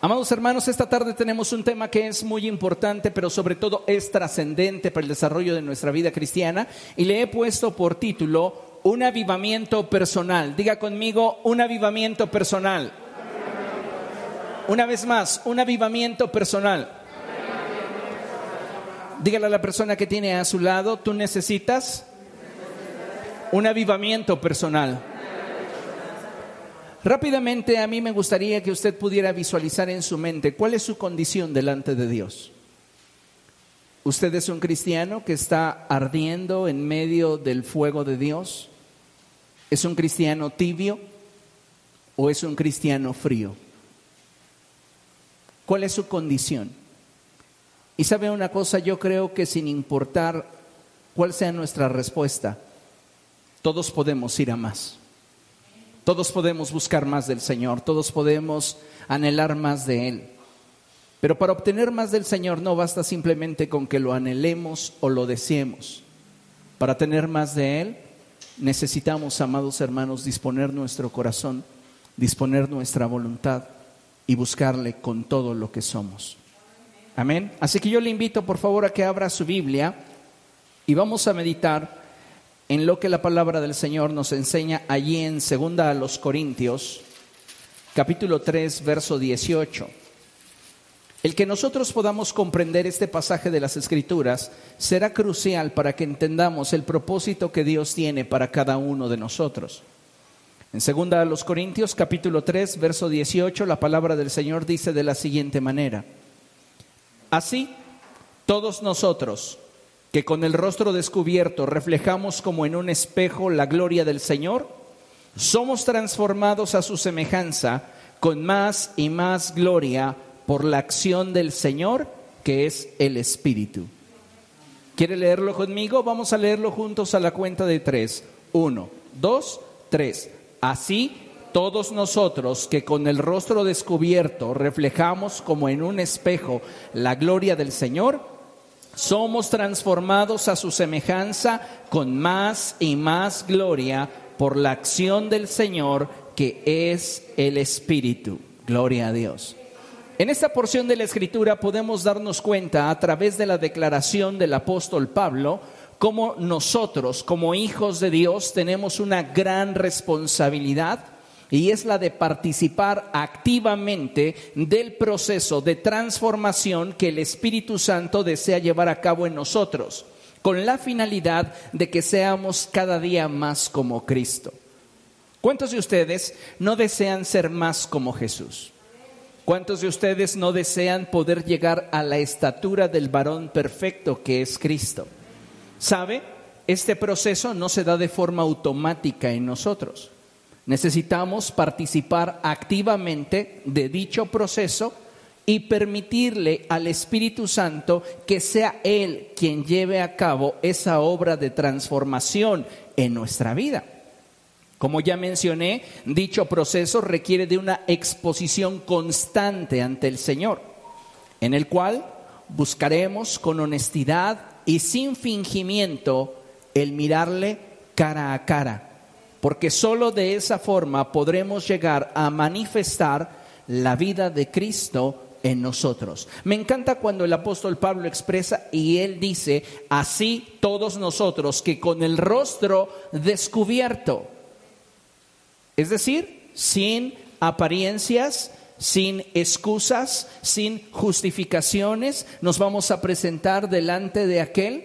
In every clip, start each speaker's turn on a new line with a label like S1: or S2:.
S1: Amados hermanos, esta tarde tenemos un tema que es muy importante, pero sobre todo es trascendente para el desarrollo de nuestra vida cristiana y le he puesto por título Un avivamiento personal. Diga conmigo, un avivamiento personal. Una vez más, un avivamiento personal. Dígale a la persona que tiene a su lado, tú necesitas un avivamiento personal. Rápidamente a mí me gustaría que usted pudiera visualizar en su mente cuál es su condición delante de Dios. ¿Usted es un cristiano que está ardiendo en medio del fuego de Dios? ¿Es un cristiano tibio o es un cristiano frío? ¿Cuál es su condición? Y sabe una cosa, yo creo que sin importar cuál sea nuestra respuesta, todos podemos ir a más. Todos podemos buscar más del Señor, todos podemos anhelar más de Él. Pero para obtener más del Señor no basta simplemente con que lo anhelemos o lo deseemos. Para tener más de Él necesitamos, amados hermanos, disponer nuestro corazón, disponer nuestra voluntad y buscarle con todo lo que somos. Amén. Así que yo le invito por favor a que abra su Biblia y vamos a meditar en lo que la palabra del Señor nos enseña allí en segunda a los Corintios, capítulo 3, verso 18. El que nosotros podamos comprender este pasaje de las Escrituras será crucial para que entendamos el propósito que Dios tiene para cada uno de nosotros. En segunda a los Corintios, capítulo 3, verso 18, la palabra del Señor dice de la siguiente manera: Así todos nosotros que con el rostro descubierto reflejamos como en un espejo la gloria del Señor, somos transformados a su semejanza con más y más gloria por la acción del Señor, que es el Espíritu. ¿Quiere leerlo conmigo? Vamos a leerlo juntos a la cuenta de tres. Uno, dos, tres. Así todos nosotros que con el rostro descubierto reflejamos como en un espejo la gloria del Señor, somos transformados a su semejanza con más y más gloria por la acción del Señor que es el Espíritu. Gloria a Dios. En esta porción de la Escritura podemos darnos cuenta a través de la declaración del apóstol Pablo cómo nosotros como hijos de Dios tenemos una gran responsabilidad y es la de participar activamente del proceso de transformación que el Espíritu Santo desea llevar a cabo en nosotros, con la finalidad de que seamos cada día más como Cristo. ¿Cuántos de ustedes no desean ser más como Jesús? ¿Cuántos de ustedes no desean poder llegar a la estatura del varón perfecto que es Cristo? ¿Sabe? Este proceso no se da de forma automática en nosotros. Necesitamos participar activamente de dicho proceso y permitirle al Espíritu Santo que sea Él quien lleve a cabo esa obra de transformación en nuestra vida. Como ya mencioné, dicho proceso requiere de una exposición constante ante el Señor, en el cual buscaremos con honestidad y sin fingimiento el mirarle cara a cara porque solo de esa forma podremos llegar a manifestar la vida de Cristo en nosotros. Me encanta cuando el apóstol Pablo expresa y él dice, así todos nosotros que con el rostro descubierto, es decir, sin apariencias, sin excusas, sin justificaciones, nos vamos a presentar delante de aquel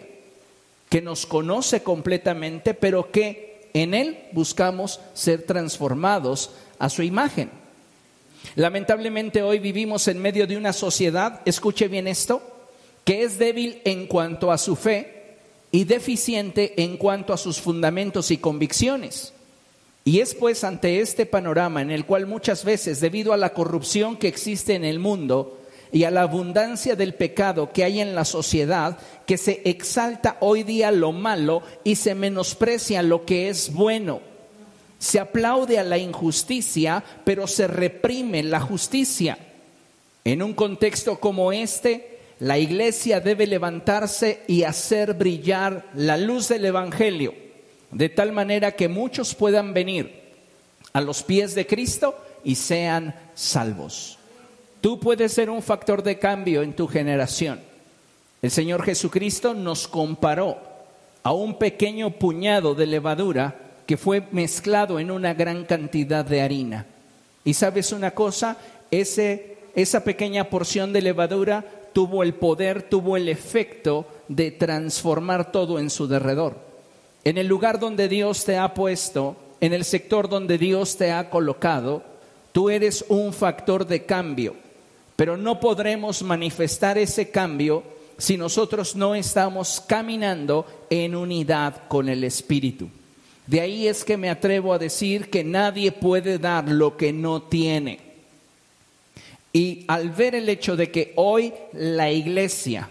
S1: que nos conoce completamente, pero que en Él buscamos ser transformados a su imagen. Lamentablemente hoy vivimos en medio de una sociedad, escuche bien esto, que es débil en cuanto a su fe y deficiente en cuanto a sus fundamentos y convicciones. Y es pues ante este panorama en el cual muchas veces, debido a la corrupción que existe en el mundo, y a la abundancia del pecado que hay en la sociedad, que se exalta hoy día lo malo y se menosprecia lo que es bueno. Se aplaude a la injusticia, pero se reprime la justicia. En un contexto como este, la iglesia debe levantarse y hacer brillar la luz del Evangelio, de tal manera que muchos puedan venir a los pies de Cristo y sean salvos. Tú puedes ser un factor de cambio en tu generación. El Señor Jesucristo nos comparó a un pequeño puñado de levadura que fue mezclado en una gran cantidad de harina. Y sabes una cosa, Ese, esa pequeña porción de levadura tuvo el poder, tuvo el efecto de transformar todo en su derredor. En el lugar donde Dios te ha puesto, en el sector donde Dios te ha colocado, tú eres un factor de cambio pero no podremos manifestar ese cambio si nosotros no estamos caminando en unidad con el Espíritu. De ahí es que me atrevo a decir que nadie puede dar lo que no tiene. Y al ver el hecho de que hoy la iglesia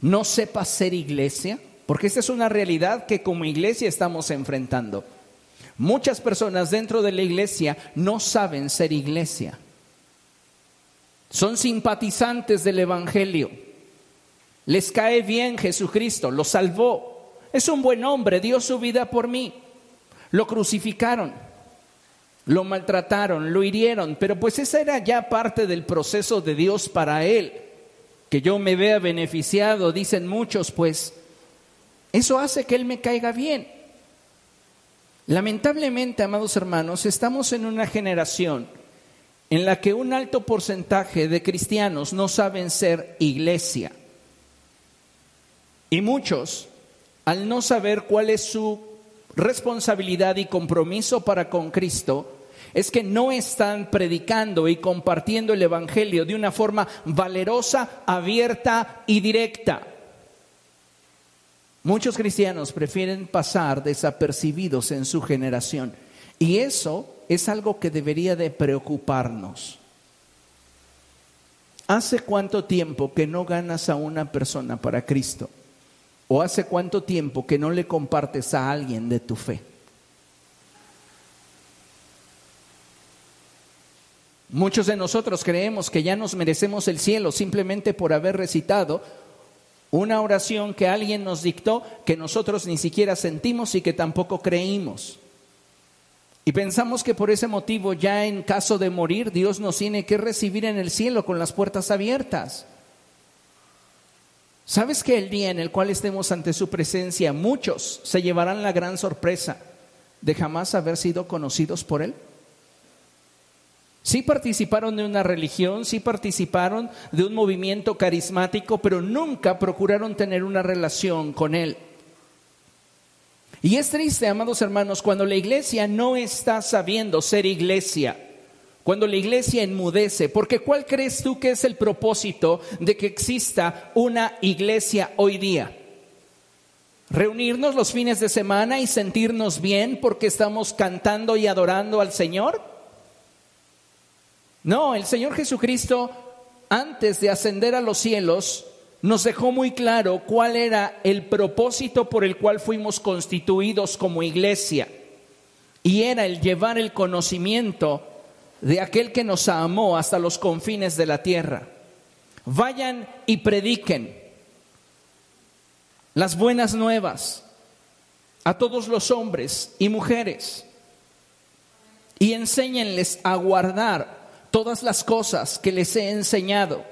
S1: no sepa ser iglesia, porque esta es una realidad que como iglesia estamos enfrentando. Muchas personas dentro de la iglesia no saben ser iglesia. Son simpatizantes del Evangelio. Les cae bien Jesucristo, lo salvó. Es un buen hombre, dio su vida por mí. Lo crucificaron, lo maltrataron, lo hirieron, pero pues esa era ya parte del proceso de Dios para él. Que yo me vea beneficiado, dicen muchos, pues eso hace que él me caiga bien. Lamentablemente, amados hermanos, estamos en una generación en la que un alto porcentaje de cristianos no saben ser iglesia. Y muchos, al no saber cuál es su responsabilidad y compromiso para con Cristo, es que no están predicando y compartiendo el Evangelio de una forma valerosa, abierta y directa. Muchos cristianos prefieren pasar desapercibidos en su generación y eso es algo que debería de preocuparnos. ¿Hace cuánto tiempo que no ganas a una persona para Cristo? ¿O hace cuánto tiempo que no le compartes a alguien de tu fe? Muchos de nosotros creemos que ya nos merecemos el cielo simplemente por haber recitado una oración que alguien nos dictó que nosotros ni siquiera sentimos y que tampoco creímos. Y pensamos que por ese motivo ya en caso de morir Dios nos tiene que recibir en el cielo con las puertas abiertas. ¿Sabes que el día en el cual estemos ante su presencia muchos se llevarán la gran sorpresa de jamás haber sido conocidos por Él? Sí participaron de una religión, sí participaron de un movimiento carismático, pero nunca procuraron tener una relación con Él. Y es triste, amados hermanos, cuando la iglesia no está sabiendo ser iglesia, cuando la iglesia enmudece, porque ¿cuál crees tú que es el propósito de que exista una iglesia hoy día? ¿Reunirnos los fines de semana y sentirnos bien porque estamos cantando y adorando al Señor? No, el Señor Jesucristo, antes de ascender a los cielos, nos dejó muy claro cuál era el propósito por el cual fuimos constituidos como iglesia. Y era el llevar el conocimiento de aquel que nos amó hasta los confines de la tierra. Vayan y prediquen las buenas nuevas a todos los hombres y mujeres y enséñenles a guardar todas las cosas que les he enseñado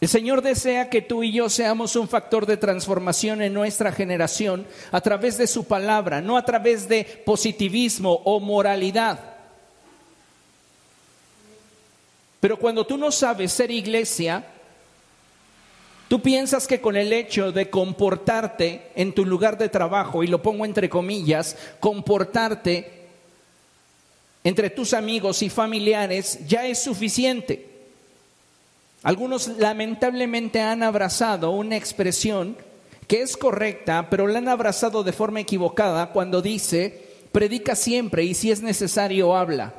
S1: el Señor desea que tú y yo seamos un factor de transformación en nuestra generación a través de su palabra, no a través de positivismo o moralidad. Pero cuando tú no sabes ser iglesia, tú piensas que con el hecho de comportarte en tu lugar de trabajo, y lo pongo entre comillas, comportarte entre tus amigos y familiares ya es suficiente. Algunos lamentablemente han abrazado una expresión que es correcta, pero la han abrazado de forma equivocada cuando dice, predica siempre y si es necesario habla.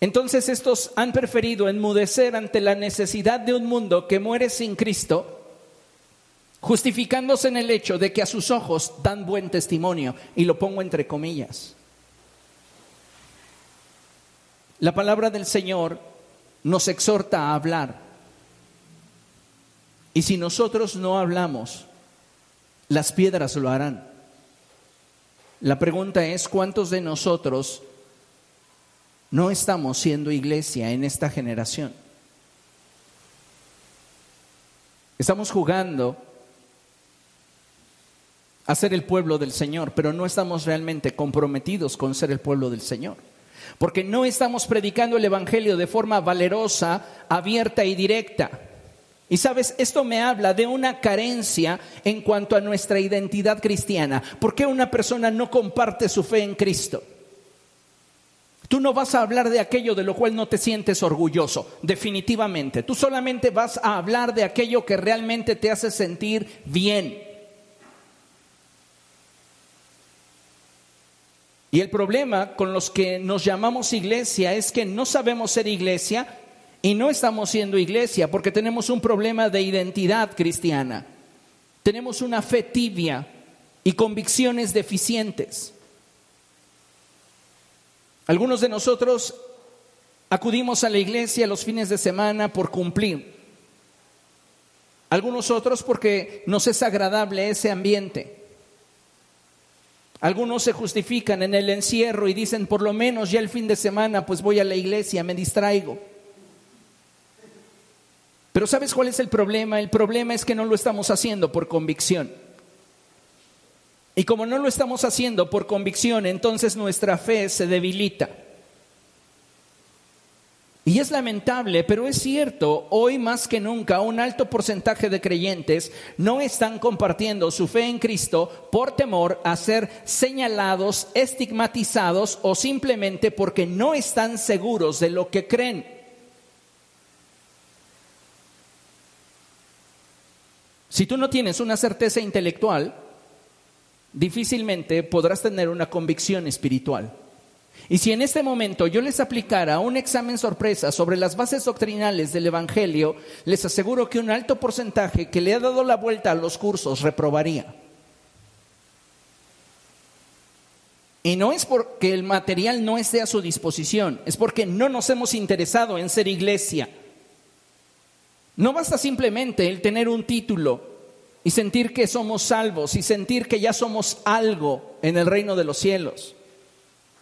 S1: Entonces estos han preferido enmudecer ante la necesidad de un mundo que muere sin Cristo, justificándose en el hecho de que a sus ojos dan buen testimonio, y lo pongo entre comillas. La palabra del Señor nos exhorta a hablar. Y si nosotros no hablamos, las piedras lo harán. La pregunta es, ¿cuántos de nosotros no estamos siendo iglesia en esta generación. Estamos jugando a ser el pueblo del Señor, pero no estamos realmente comprometidos con ser el pueblo del Señor. Porque no estamos predicando el Evangelio de forma valerosa, abierta y directa. Y sabes, esto me habla de una carencia en cuanto a nuestra identidad cristiana. ¿Por qué una persona no comparte su fe en Cristo? Tú no vas a hablar de aquello de lo cual no te sientes orgulloso, definitivamente. Tú solamente vas a hablar de aquello que realmente te hace sentir bien. Y el problema con los que nos llamamos iglesia es que no sabemos ser iglesia y no estamos siendo iglesia porque tenemos un problema de identidad cristiana. Tenemos una fe tibia y convicciones deficientes. Algunos de nosotros acudimos a la iglesia los fines de semana por cumplir. Algunos otros porque nos es agradable ese ambiente. Algunos se justifican en el encierro y dicen, por lo menos ya el fin de semana, pues voy a la iglesia, me distraigo. Pero ¿sabes cuál es el problema? El problema es que no lo estamos haciendo por convicción. Y como no lo estamos haciendo por convicción, entonces nuestra fe se debilita. Y es lamentable, pero es cierto, hoy más que nunca un alto porcentaje de creyentes no están compartiendo su fe en Cristo por temor a ser señalados, estigmatizados o simplemente porque no están seguros de lo que creen. Si tú no tienes una certeza intelectual, difícilmente podrás tener una convicción espiritual. Y si en este momento yo les aplicara un examen sorpresa sobre las bases doctrinales del Evangelio, les aseguro que un alto porcentaje que le ha dado la vuelta a los cursos reprobaría. Y no es porque el material no esté a su disposición, es porque no nos hemos interesado en ser iglesia. No basta simplemente el tener un título y sentir que somos salvos y sentir que ya somos algo en el reino de los cielos.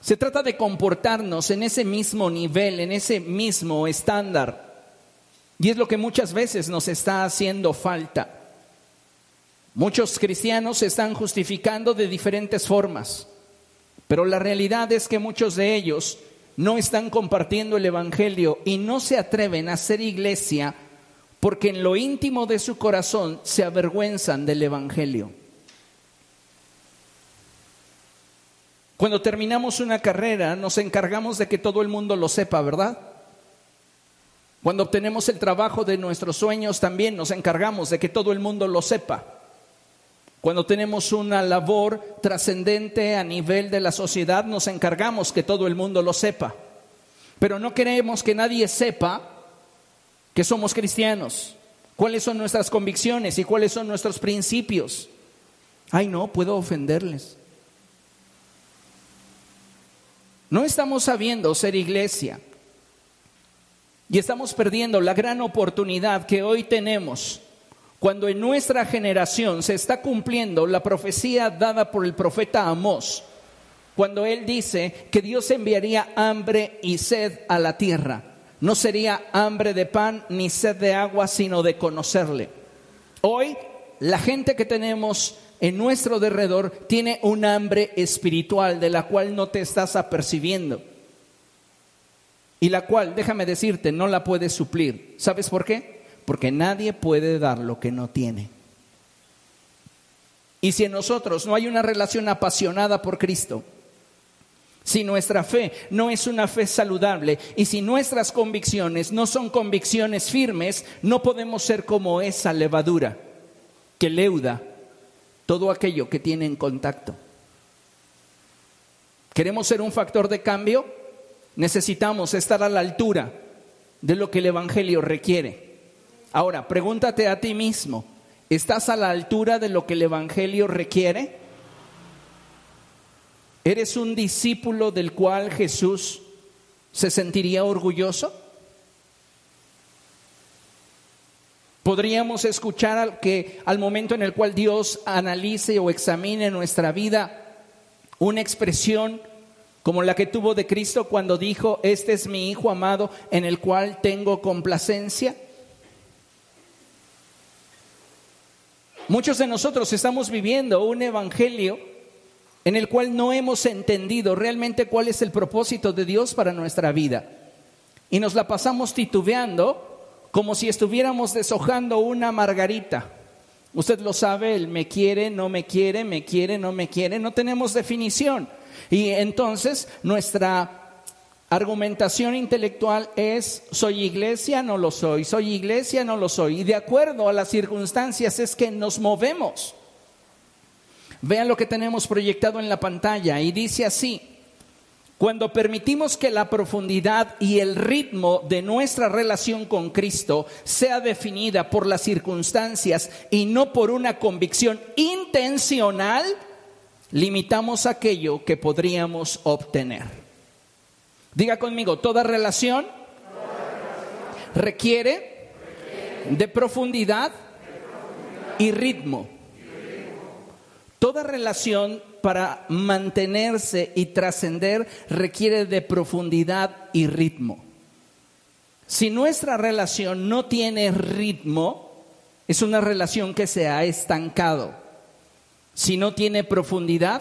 S1: Se trata de comportarnos en ese mismo nivel, en ese mismo estándar. Y es lo que muchas veces nos está haciendo falta. Muchos cristianos se están justificando de diferentes formas, pero la realidad es que muchos de ellos no están compartiendo el Evangelio y no se atreven a ser iglesia porque en lo íntimo de su corazón se avergüenzan del Evangelio. Cuando terminamos una carrera nos encargamos de que todo el mundo lo sepa, ¿verdad? Cuando obtenemos el trabajo de nuestros sueños también nos encargamos de que todo el mundo lo sepa. Cuando tenemos una labor trascendente a nivel de la sociedad nos encargamos que todo el mundo lo sepa. Pero no queremos que nadie sepa que somos cristianos, cuáles son nuestras convicciones y cuáles son nuestros principios. Ay, no, puedo ofenderles. No estamos sabiendo ser iglesia y estamos perdiendo la gran oportunidad que hoy tenemos cuando en nuestra generación se está cumpliendo la profecía dada por el profeta Amós, cuando él dice que Dios enviaría hambre y sed a la tierra no sería hambre de pan ni sed de agua, sino de conocerle. Hoy la gente que tenemos en nuestro derredor tiene un hambre espiritual de la cual no te estás apercibiendo. Y la cual, déjame decirte, no la puedes suplir. ¿Sabes por qué? Porque nadie puede dar lo que no tiene. Y si en nosotros no hay una relación apasionada por Cristo, si nuestra fe no es una fe saludable y si nuestras convicciones no son convicciones firmes, no podemos ser como esa levadura que leuda todo aquello que tiene en contacto. ¿Queremos ser un factor de cambio? Necesitamos estar a la altura de lo que el Evangelio requiere. Ahora, pregúntate a ti mismo, ¿estás a la altura de lo que el Evangelio requiere? ¿Eres un discípulo del cual Jesús se sentiría orgulloso? Podríamos escuchar al que al momento en el cual Dios analice o examine nuestra vida una expresión como la que tuvo de Cristo cuando dijo, este es mi Hijo amado en el cual tengo complacencia? Muchos de nosotros estamos viviendo un evangelio en el cual no hemos entendido realmente cuál es el propósito de Dios para nuestra vida. Y nos la pasamos titubeando como si estuviéramos deshojando una margarita. Usted lo sabe, el me quiere, no me quiere, me quiere, no me quiere, no tenemos definición. Y entonces nuestra argumentación intelectual es soy iglesia, no lo soy, soy iglesia, no lo soy. Y de acuerdo a las circunstancias es que nos movemos. Vean lo que tenemos proyectado en la pantalla y dice así, cuando permitimos que la profundidad y el ritmo de nuestra relación con Cristo sea definida por las circunstancias y no por una convicción intencional, limitamos aquello que podríamos obtener. Diga conmigo, toda relación requiere de profundidad y ritmo. Toda relación para mantenerse y trascender requiere de profundidad y ritmo. Si nuestra relación no tiene ritmo, es una relación que se ha estancado. Si no tiene profundidad,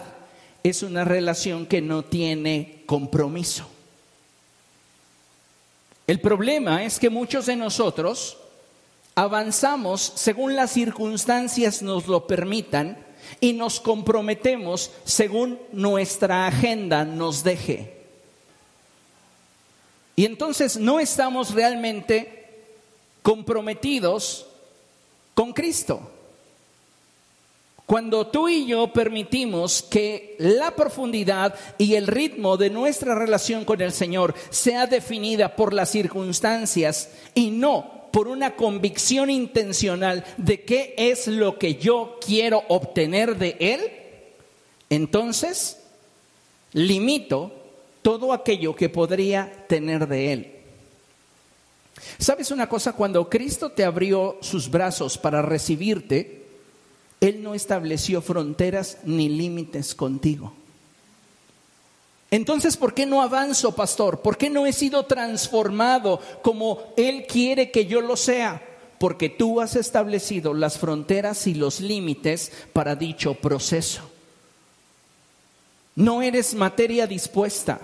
S1: es una relación que no tiene compromiso. El problema es que muchos de nosotros avanzamos según las circunstancias nos lo permitan y nos comprometemos según nuestra agenda nos deje. Y entonces no estamos realmente comprometidos con Cristo. Cuando tú y yo permitimos que la profundidad y el ritmo de nuestra relación con el Señor sea definida por las circunstancias y no por una convicción intencional de qué es lo que yo quiero obtener de Él, entonces limito todo aquello que podría tener de Él. ¿Sabes una cosa? Cuando Cristo te abrió sus brazos para recibirte, él no estableció fronteras ni límites contigo. Entonces, ¿por qué no avanzo, pastor? ¿Por qué no he sido transformado como Él quiere que yo lo sea? Porque tú has establecido las fronteras y los límites para dicho proceso. No eres materia dispuesta.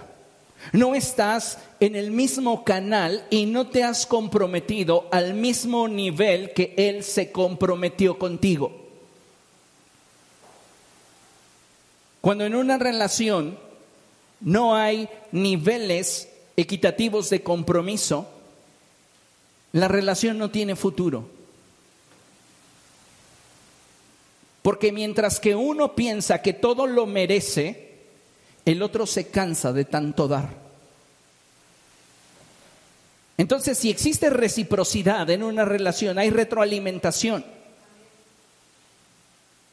S1: No estás en el mismo canal y no te has comprometido al mismo nivel que Él se comprometió contigo. Cuando en una relación no hay niveles equitativos de compromiso, la relación no tiene futuro. Porque mientras que uno piensa que todo lo merece, el otro se cansa de tanto dar. Entonces, si existe reciprocidad en una relación, hay retroalimentación.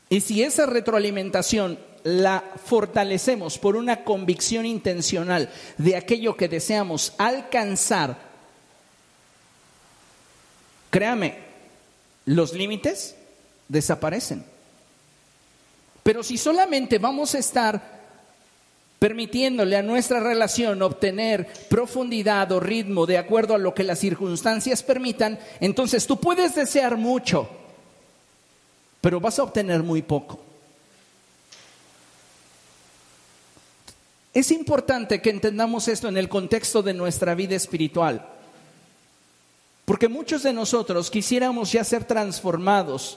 S1: Y si esa retroalimentación la fortalecemos por una convicción intencional de aquello que deseamos alcanzar, créame, los límites desaparecen. Pero si solamente vamos a estar permitiéndole a nuestra relación obtener profundidad o ritmo de acuerdo a lo que las circunstancias permitan, entonces tú puedes desear mucho, pero vas a obtener muy poco. Es importante que entendamos esto en el contexto de nuestra vida espiritual, porque muchos de nosotros quisiéramos ya ser transformados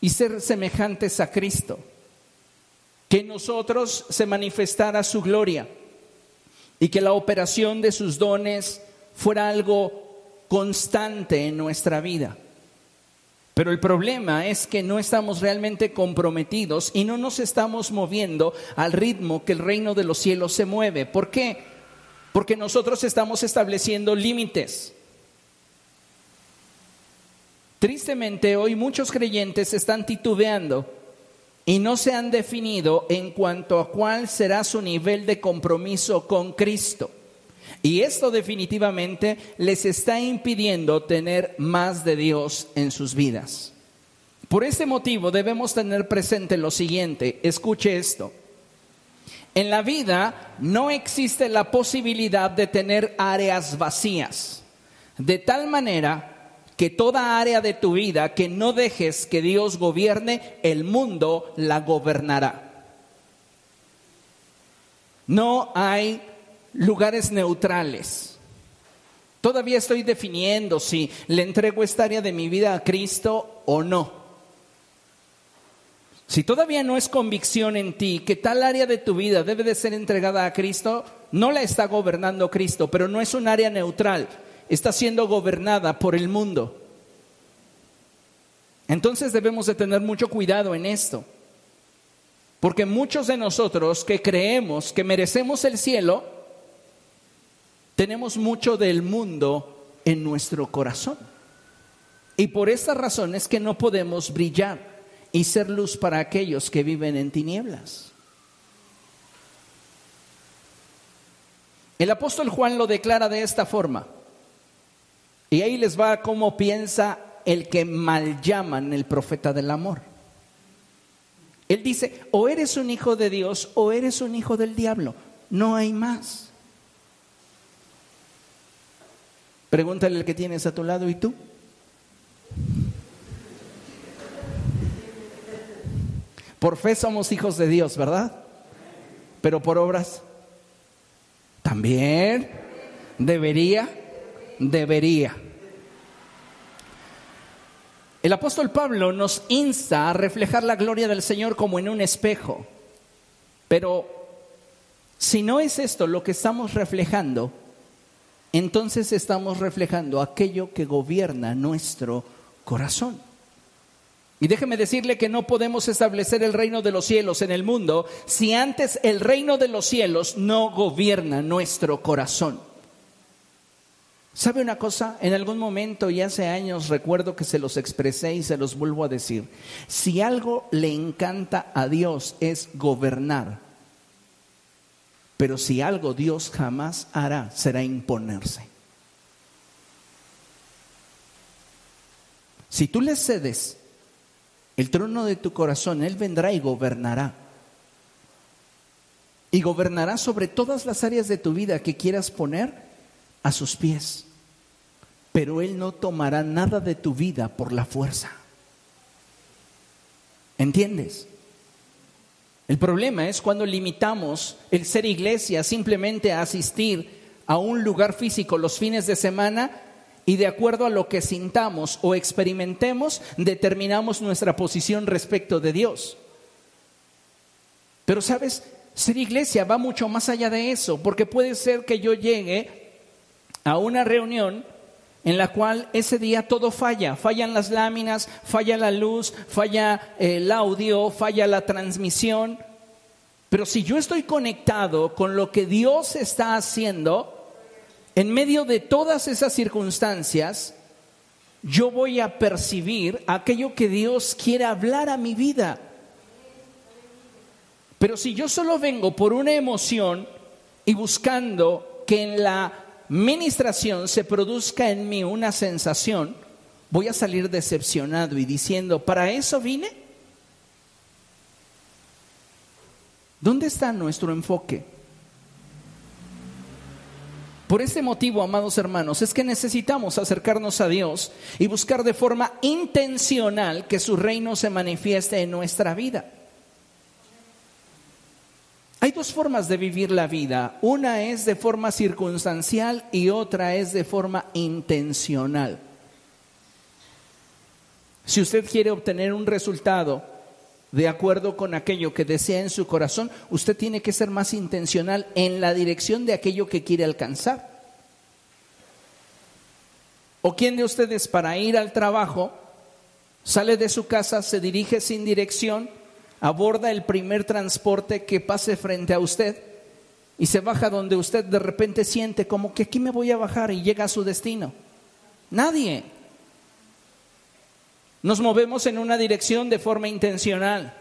S1: y ser semejantes a Cristo, que en nosotros se manifestara su gloria y que la operación de sus dones fuera algo constante en nuestra vida. Pero el problema es que no estamos realmente comprometidos y no nos estamos moviendo al ritmo que el reino de los cielos se mueve. ¿Por qué? Porque nosotros estamos estableciendo límites. Tristemente, hoy muchos creyentes están titubeando y no se han definido en cuanto a cuál será su nivel de compromiso con Cristo. Y esto definitivamente les está impidiendo tener más de Dios en sus vidas. Por este motivo debemos tener presente lo siguiente, escuche esto. En la vida no existe la posibilidad de tener áreas vacías. De tal manera que toda área de tu vida que no dejes que Dios gobierne, el mundo la gobernará. No hay lugares neutrales. Todavía estoy definiendo si le entrego esta área de mi vida a Cristo o no. Si todavía no es convicción en ti que tal área de tu vida debe de ser entregada a Cristo, no la está gobernando Cristo, pero no es un área neutral, está siendo gobernada por el mundo. Entonces debemos de tener mucho cuidado en esto, porque muchos de nosotros que creemos que merecemos el cielo, tenemos mucho del mundo en nuestro corazón. Y por esta razón es que no podemos brillar y ser luz para aquellos que viven en tinieblas. El apóstol Juan lo declara de esta forma. Y ahí les va cómo piensa el que mal llaman el profeta del amor. Él dice, o eres un hijo de Dios o eres un hijo del diablo. No hay más. Pregúntale al que tienes a tu lado, ¿y tú? Por fe somos hijos de Dios, ¿verdad? Pero por obras también debería, debería. El apóstol Pablo nos insta a reflejar la gloria del Señor como en un espejo. Pero si no es esto lo que estamos reflejando, entonces estamos reflejando aquello que gobierna nuestro corazón. Y déjeme decirle que no podemos establecer el reino de los cielos en el mundo si antes el reino de los cielos no gobierna nuestro corazón. ¿Sabe una cosa? En algún momento y hace años recuerdo que se los expresé y se los vuelvo a decir. Si algo le encanta a Dios es gobernar. Pero si algo Dios jamás hará será imponerse. Si tú le cedes el trono de tu corazón, Él vendrá y gobernará. Y gobernará sobre todas las áreas de tu vida que quieras poner a sus pies. Pero Él no tomará nada de tu vida por la fuerza. ¿Entiendes? El problema es cuando limitamos el ser iglesia simplemente a asistir a un lugar físico los fines de semana y de acuerdo a lo que sintamos o experimentemos, determinamos nuestra posición respecto de Dios. Pero sabes, ser iglesia va mucho más allá de eso, porque puede ser que yo llegue a una reunión en la cual ese día todo falla, fallan las láminas, falla la luz, falla el audio, falla la transmisión. Pero si yo estoy conectado con lo que Dios está haciendo, en medio de todas esas circunstancias, yo voy a percibir aquello que Dios quiere hablar a mi vida. Pero si yo solo vengo por una emoción y buscando que en la ministración se produzca en mí una sensación, voy a salir decepcionado y diciendo, ¿para eso vine? ¿Dónde está nuestro enfoque? Por ese motivo, amados hermanos, es que necesitamos acercarnos a Dios y buscar de forma intencional que su reino se manifieste en nuestra vida. Hay dos formas de vivir la vida. Una es de forma circunstancial y otra es de forma intencional. Si usted quiere obtener un resultado de acuerdo con aquello que desea en su corazón, usted tiene que ser más intencional en la dirección de aquello que quiere alcanzar. ¿O quién de ustedes para ir al trabajo sale de su casa, se dirige sin dirección, aborda el primer transporte que pase frente a usted y se baja donde usted de repente siente como que aquí me voy a bajar y llega a su destino? Nadie. Nos movemos en una dirección de forma intencional.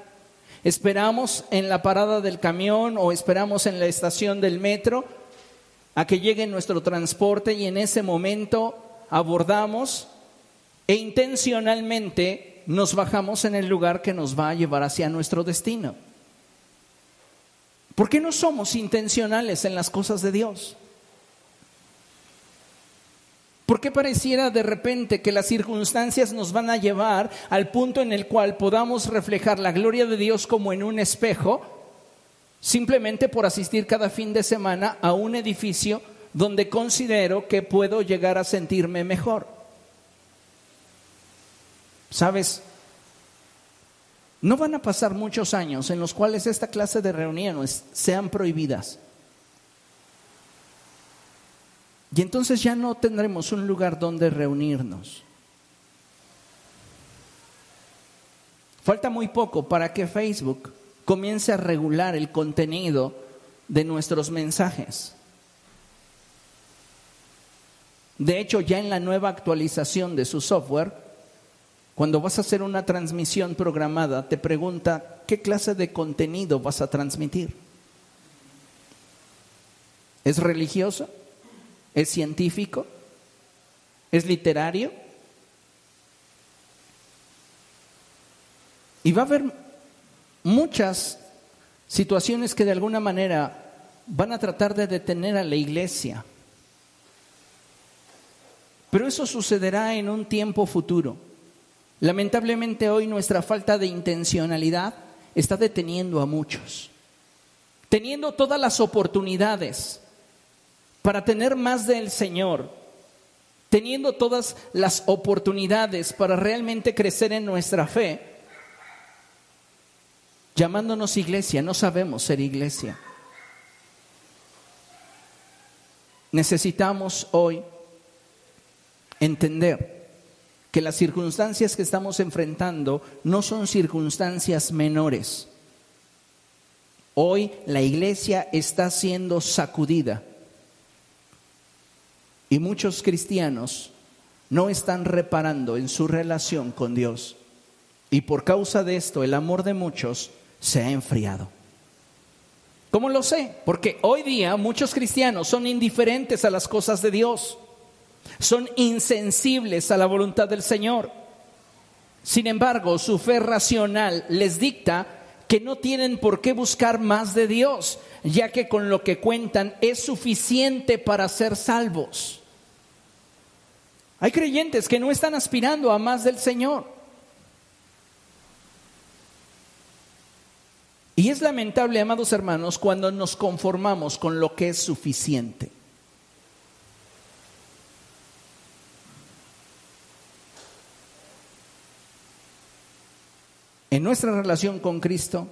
S1: Esperamos en la parada del camión o esperamos en la estación del metro a que llegue nuestro transporte y en ese momento abordamos e intencionalmente nos bajamos en el lugar que nos va a llevar hacia nuestro destino. ¿Por qué no somos intencionales en las cosas de Dios? ¿Por qué pareciera de repente que las circunstancias nos van a llevar al punto en el cual podamos reflejar la gloria de Dios como en un espejo, simplemente por asistir cada fin de semana a un edificio donde considero que puedo llegar a sentirme mejor? ¿Sabes? No van a pasar muchos años en los cuales esta clase de reuniones sean prohibidas. Y entonces ya no tendremos un lugar donde reunirnos. Falta muy poco para que Facebook comience a regular el contenido de nuestros mensajes. De hecho, ya en la nueva actualización de su software, cuando vas a hacer una transmisión programada, te pregunta qué clase de contenido vas a transmitir. ¿Es religioso? ¿Es científico? ¿Es literario? Y va a haber muchas situaciones que de alguna manera van a tratar de detener a la iglesia. Pero eso sucederá en un tiempo futuro. Lamentablemente hoy nuestra falta de intencionalidad está deteniendo a muchos, teniendo todas las oportunidades para tener más del Señor, teniendo todas las oportunidades para realmente crecer en nuestra fe, llamándonos iglesia, no sabemos ser iglesia. Necesitamos hoy entender que las circunstancias que estamos enfrentando no son circunstancias menores. Hoy la iglesia está siendo sacudida y muchos cristianos no están reparando en su relación con Dios. Y por causa de esto el amor de muchos se ha enfriado. ¿Cómo lo sé? Porque hoy día muchos cristianos son indiferentes a las cosas de Dios, son insensibles a la voluntad del Señor. Sin embargo, su fe racional les dicta que no tienen por qué buscar más de Dios, ya que con lo que cuentan es suficiente para ser salvos. Hay creyentes que no están aspirando a más del Señor. Y es lamentable, amados hermanos, cuando nos conformamos con lo que es suficiente. En nuestra relación con Cristo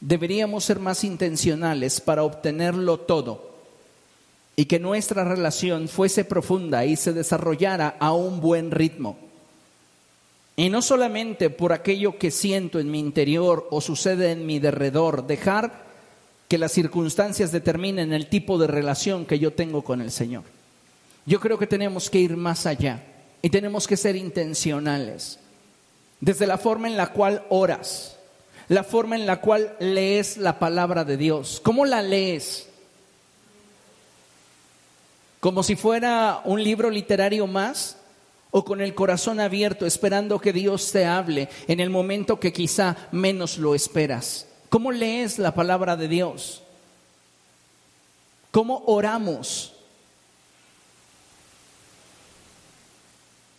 S1: deberíamos ser más intencionales para obtenerlo todo y que nuestra relación fuese profunda y se desarrollara a un buen ritmo. Y no solamente por aquello que siento en mi interior o sucede en mi derredor, dejar que las circunstancias determinen el tipo de relación que yo tengo con el Señor. Yo creo que tenemos que ir más allá y tenemos que ser intencionales. Desde la forma en la cual oras, la forma en la cual lees la palabra de Dios. ¿Cómo la lees? como si fuera un libro literario más o con el corazón abierto esperando que Dios te hable en el momento que quizá menos lo esperas. ¿Cómo lees la palabra de Dios? ¿Cómo oramos?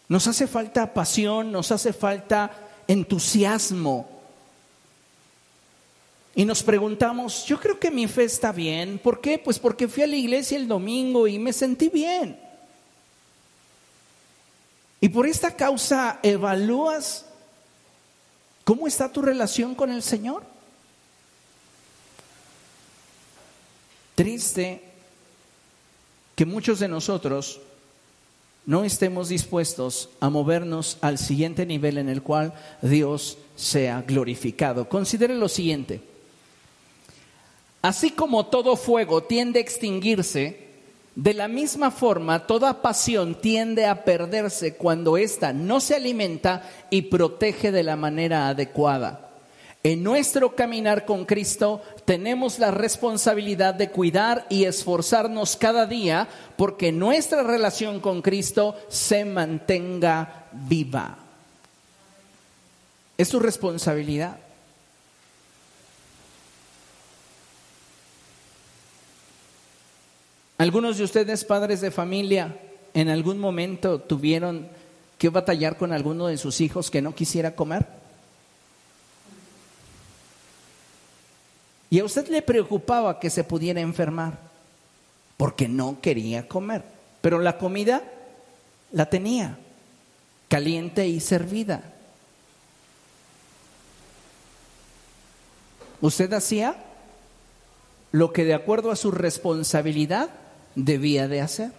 S1: Nos hace falta pasión, nos hace falta entusiasmo y nos preguntamos, yo creo que mi fe está bien. ¿Por qué? Pues porque fui a la iglesia el domingo y me sentí bien. Y por esta causa evalúas cómo está tu relación con el Señor. Triste que muchos de nosotros no estemos dispuestos a movernos al siguiente nivel en el cual Dios sea glorificado. Considere lo siguiente. Así como todo fuego tiende a extinguirse, de la misma forma toda pasión tiende a perderse cuando ésta no se alimenta y protege de la manera adecuada. En nuestro caminar con Cristo tenemos la responsabilidad de cuidar y esforzarnos cada día porque nuestra relación con Cristo se mantenga viva. Es su responsabilidad. Algunos de ustedes, padres de familia, en algún momento tuvieron que batallar con alguno de sus hijos que no quisiera comer. Y a usted le preocupaba que se pudiera enfermar porque no quería comer. Pero la comida la tenía, caliente y servida. Usted hacía lo que de acuerdo a su responsabilidad debía de hacer.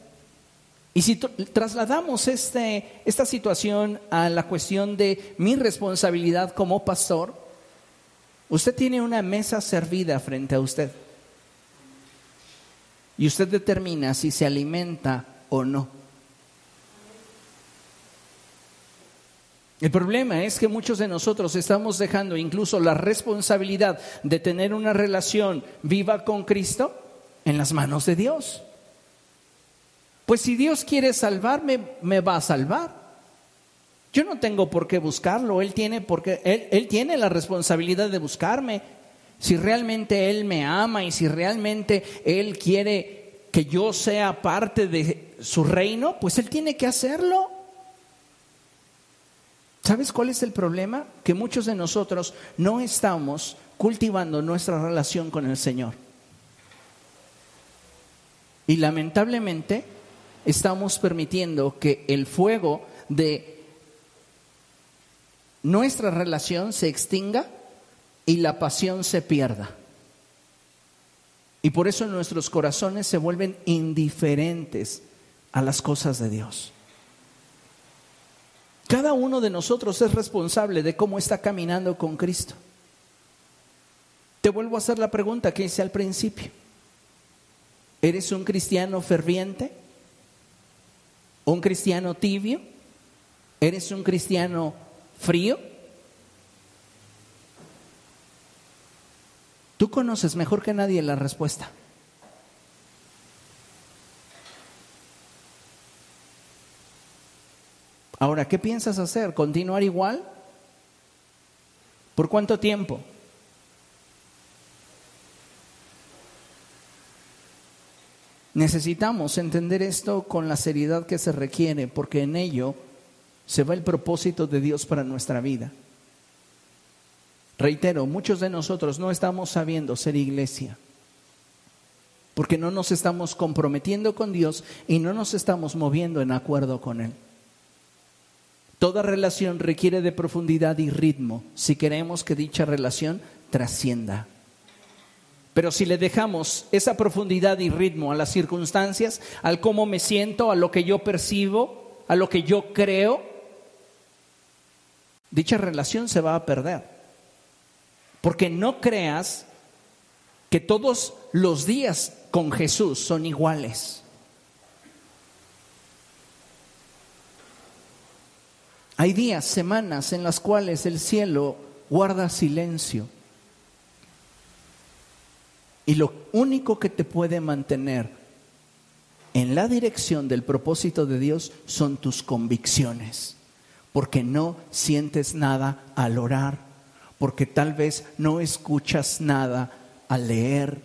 S1: Y si trasladamos este, esta situación a la cuestión de mi responsabilidad como pastor, usted tiene una mesa servida frente a usted. Y usted determina si se alimenta o no. El problema es que muchos de nosotros estamos dejando incluso la responsabilidad de tener una relación viva con Cristo en las manos de Dios. Pues si Dios quiere salvarme, me va a salvar. Yo no tengo por qué buscarlo, Él tiene, porque, él, él tiene la responsabilidad de buscarme. Si realmente Él me ama y si realmente Él quiere que yo sea parte de su reino, pues Él tiene que hacerlo. ¿Sabes cuál es el problema? Que muchos de nosotros no estamos cultivando nuestra relación con el Señor. Y lamentablemente estamos permitiendo que el fuego de nuestra relación se extinga y la pasión se pierda. Y por eso nuestros corazones se vuelven indiferentes a las cosas de Dios. Cada uno de nosotros es responsable de cómo está caminando con Cristo. Te vuelvo a hacer la pregunta que hice al principio. ¿Eres un cristiano ferviente? ¿Un cristiano tibio? ¿Eres un cristiano frío? Tú conoces mejor que nadie la respuesta. Ahora, ¿qué piensas hacer? ¿Continuar igual? ¿Por cuánto tiempo? Necesitamos entender esto con la seriedad que se requiere, porque en ello se va el propósito de Dios para nuestra vida. Reitero, muchos de nosotros no estamos sabiendo ser iglesia, porque no nos estamos comprometiendo con Dios y no nos estamos moviendo en acuerdo con Él. Toda relación requiere de profundidad y ritmo si queremos que dicha relación trascienda. Pero si le dejamos esa profundidad y ritmo a las circunstancias, al cómo me siento, a lo que yo percibo, a lo que yo creo, dicha relación se va a perder. Porque no creas que todos los días con Jesús son iguales. Hay días, semanas en las cuales el cielo guarda silencio. Y lo único que te puede mantener en la dirección del propósito de Dios son tus convicciones, porque no sientes nada al orar, porque tal vez no escuchas nada al leer,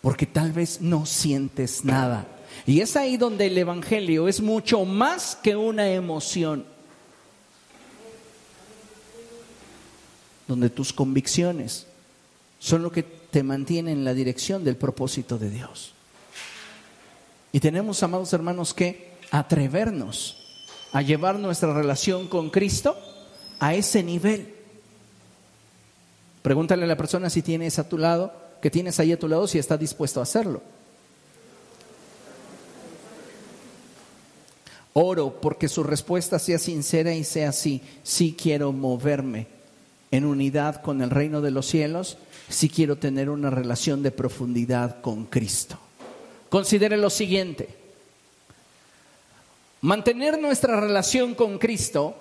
S1: porque tal vez no sientes nada. Y es ahí donde el Evangelio es mucho más que una emoción. donde tus convicciones son lo que te mantienen en la dirección del propósito de Dios. Y tenemos, amados hermanos, que atrevernos a llevar nuestra relación con Cristo a ese nivel. Pregúntale a la persona si tienes a tu lado, que tienes ahí a tu lado, si está dispuesto a hacerlo. Oro porque su respuesta sea sincera y sea así, sí quiero moverme en unidad con el reino de los cielos si quiero tener una relación de profundidad con Cristo. Considere lo siguiente. Mantener nuestra relación con Cristo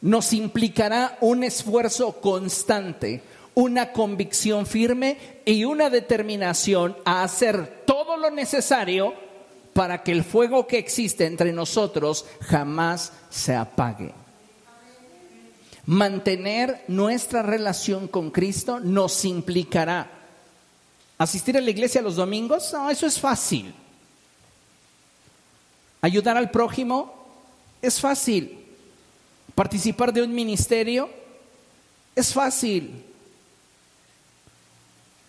S1: nos implicará un esfuerzo constante, una convicción firme y una determinación a hacer todo lo necesario para que el fuego que existe entre nosotros jamás se apague mantener nuestra relación con Cristo nos implicará asistir a la iglesia los domingos. No, eso es fácil. Ayudar al prójimo es fácil. Participar de un ministerio es fácil.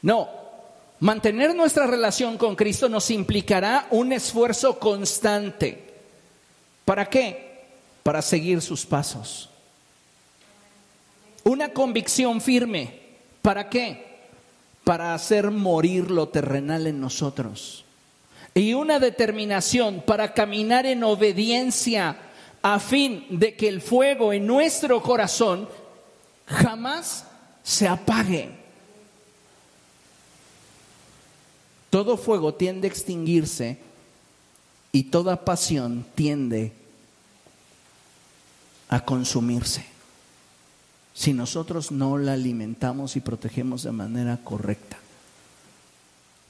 S1: No, mantener nuestra relación con Cristo nos implicará un esfuerzo constante. ¿Para qué? Para seguir sus pasos. Una convicción firme. ¿Para qué? Para hacer morir lo terrenal en nosotros. Y una determinación para caminar en obediencia a fin de que el fuego en nuestro corazón jamás se apague. Todo fuego tiende a extinguirse y toda pasión tiende a consumirse si nosotros no la alimentamos y protegemos de manera correcta.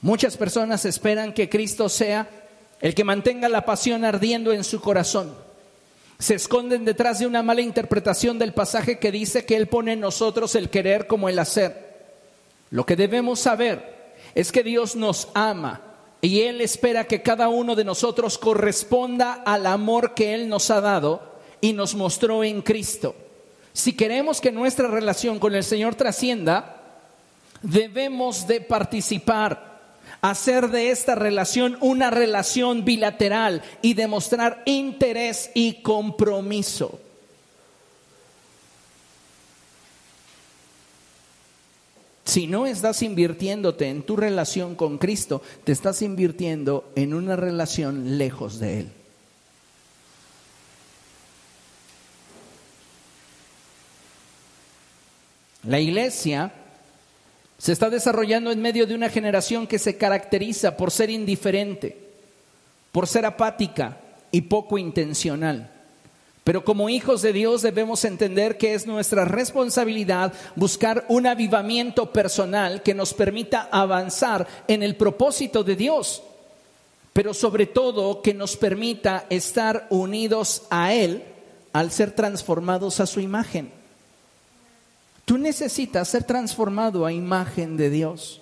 S1: Muchas personas esperan que Cristo sea el que mantenga la pasión ardiendo en su corazón. Se esconden detrás de una mala interpretación del pasaje que dice que Él pone en nosotros el querer como el hacer. Lo que debemos saber es que Dios nos ama y Él espera que cada uno de nosotros corresponda al amor que Él nos ha dado y nos mostró en Cristo. Si queremos que nuestra relación con el Señor trascienda, debemos de participar, hacer de esta relación una relación bilateral y demostrar interés y compromiso. Si no estás invirtiéndote en tu relación con Cristo, te estás invirtiendo en una relación lejos de Él. La iglesia se está desarrollando en medio de una generación que se caracteriza por ser indiferente, por ser apática y poco intencional. Pero como hijos de Dios debemos entender que es nuestra responsabilidad buscar un avivamiento personal que nos permita avanzar en el propósito de Dios, pero sobre todo que nos permita estar unidos a Él al ser transformados a su imagen. Tú necesitas ser transformado a imagen de Dios.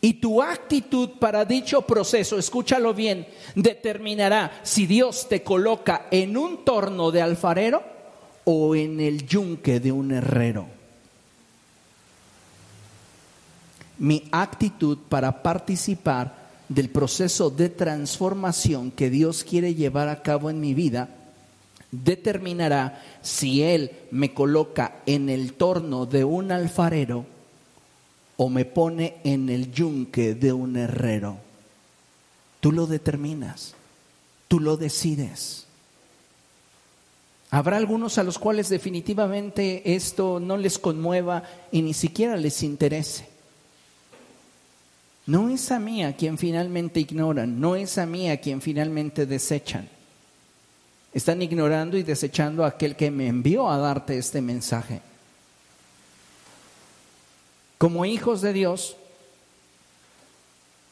S1: Y tu actitud para dicho proceso, escúchalo bien, determinará si Dios te coloca en un torno de alfarero o en el yunque de un herrero. Mi actitud para participar del proceso de transformación que Dios quiere llevar a cabo en mi vida determinará si Él me coloca en el torno de un alfarero o me pone en el yunque de un herrero. Tú lo determinas, tú lo decides. Habrá algunos a los cuales definitivamente esto no les conmueva y ni siquiera les interese. No es a mí a quien finalmente ignoran, no es a mí a quien finalmente desechan. Están ignorando y desechando a aquel que me envió a darte este mensaje. Como hijos de Dios,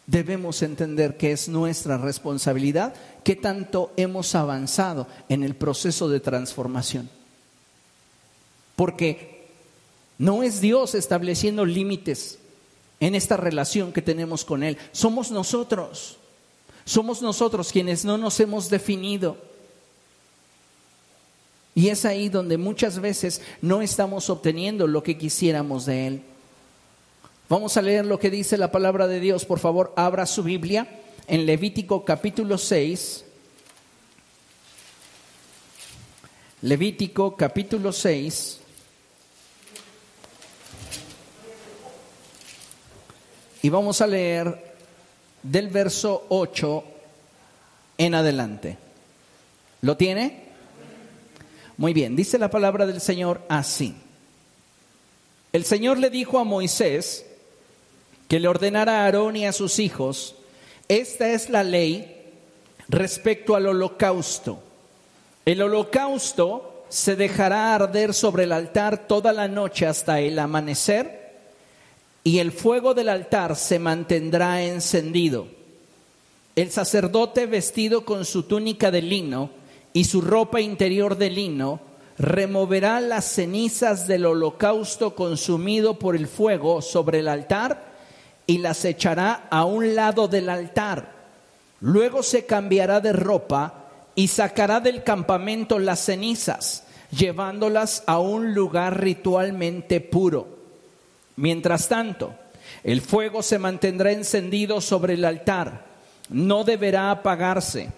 S1: debemos entender que es nuestra responsabilidad que tanto hemos avanzado en el proceso de transformación. Porque no es Dios estableciendo límites en esta relación que tenemos con Él. Somos nosotros. Somos nosotros quienes no nos hemos definido. Y es ahí donde muchas veces no estamos obteniendo lo que quisiéramos de Él. Vamos a leer lo que dice la palabra de Dios. Por favor, abra su Biblia en Levítico capítulo 6. Levítico capítulo 6. Y vamos a leer del verso 8 en adelante. ¿Lo tiene? Muy bien, dice la palabra del Señor así. El Señor le dijo a Moisés que le ordenara a Aarón y a sus hijos, esta es la ley respecto al holocausto. El holocausto se dejará arder sobre el altar toda la noche hasta el amanecer y el fuego del altar se mantendrá encendido. El sacerdote vestido con su túnica de lino, y su ropa interior de lino, removerá las cenizas del holocausto consumido por el fuego sobre el altar y las echará a un lado del altar. Luego se cambiará de ropa y sacará del campamento las cenizas, llevándolas a un lugar ritualmente puro. Mientras tanto, el fuego se mantendrá encendido sobre el altar, no deberá apagarse.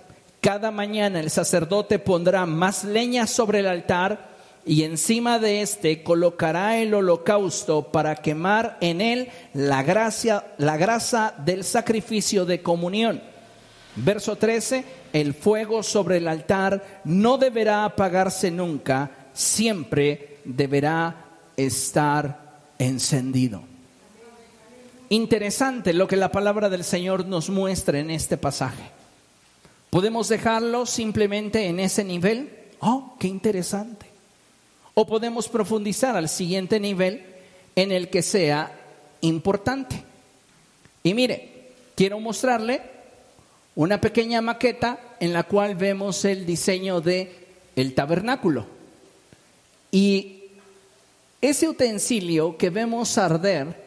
S1: Cada mañana el sacerdote pondrá más leña sobre el altar y encima de éste colocará el holocausto para quemar en él la, gracia, la grasa del sacrificio de comunión. Verso 13, el fuego sobre el altar no deberá apagarse nunca, siempre deberá estar encendido. Interesante lo que la palabra del Señor nos muestra en este pasaje. ¿Podemos dejarlo simplemente en ese nivel? Oh, qué interesante. O podemos profundizar al siguiente nivel en el que sea importante. Y mire, quiero mostrarle una pequeña maqueta en la cual vemos el diseño de el tabernáculo. Y ese utensilio que vemos arder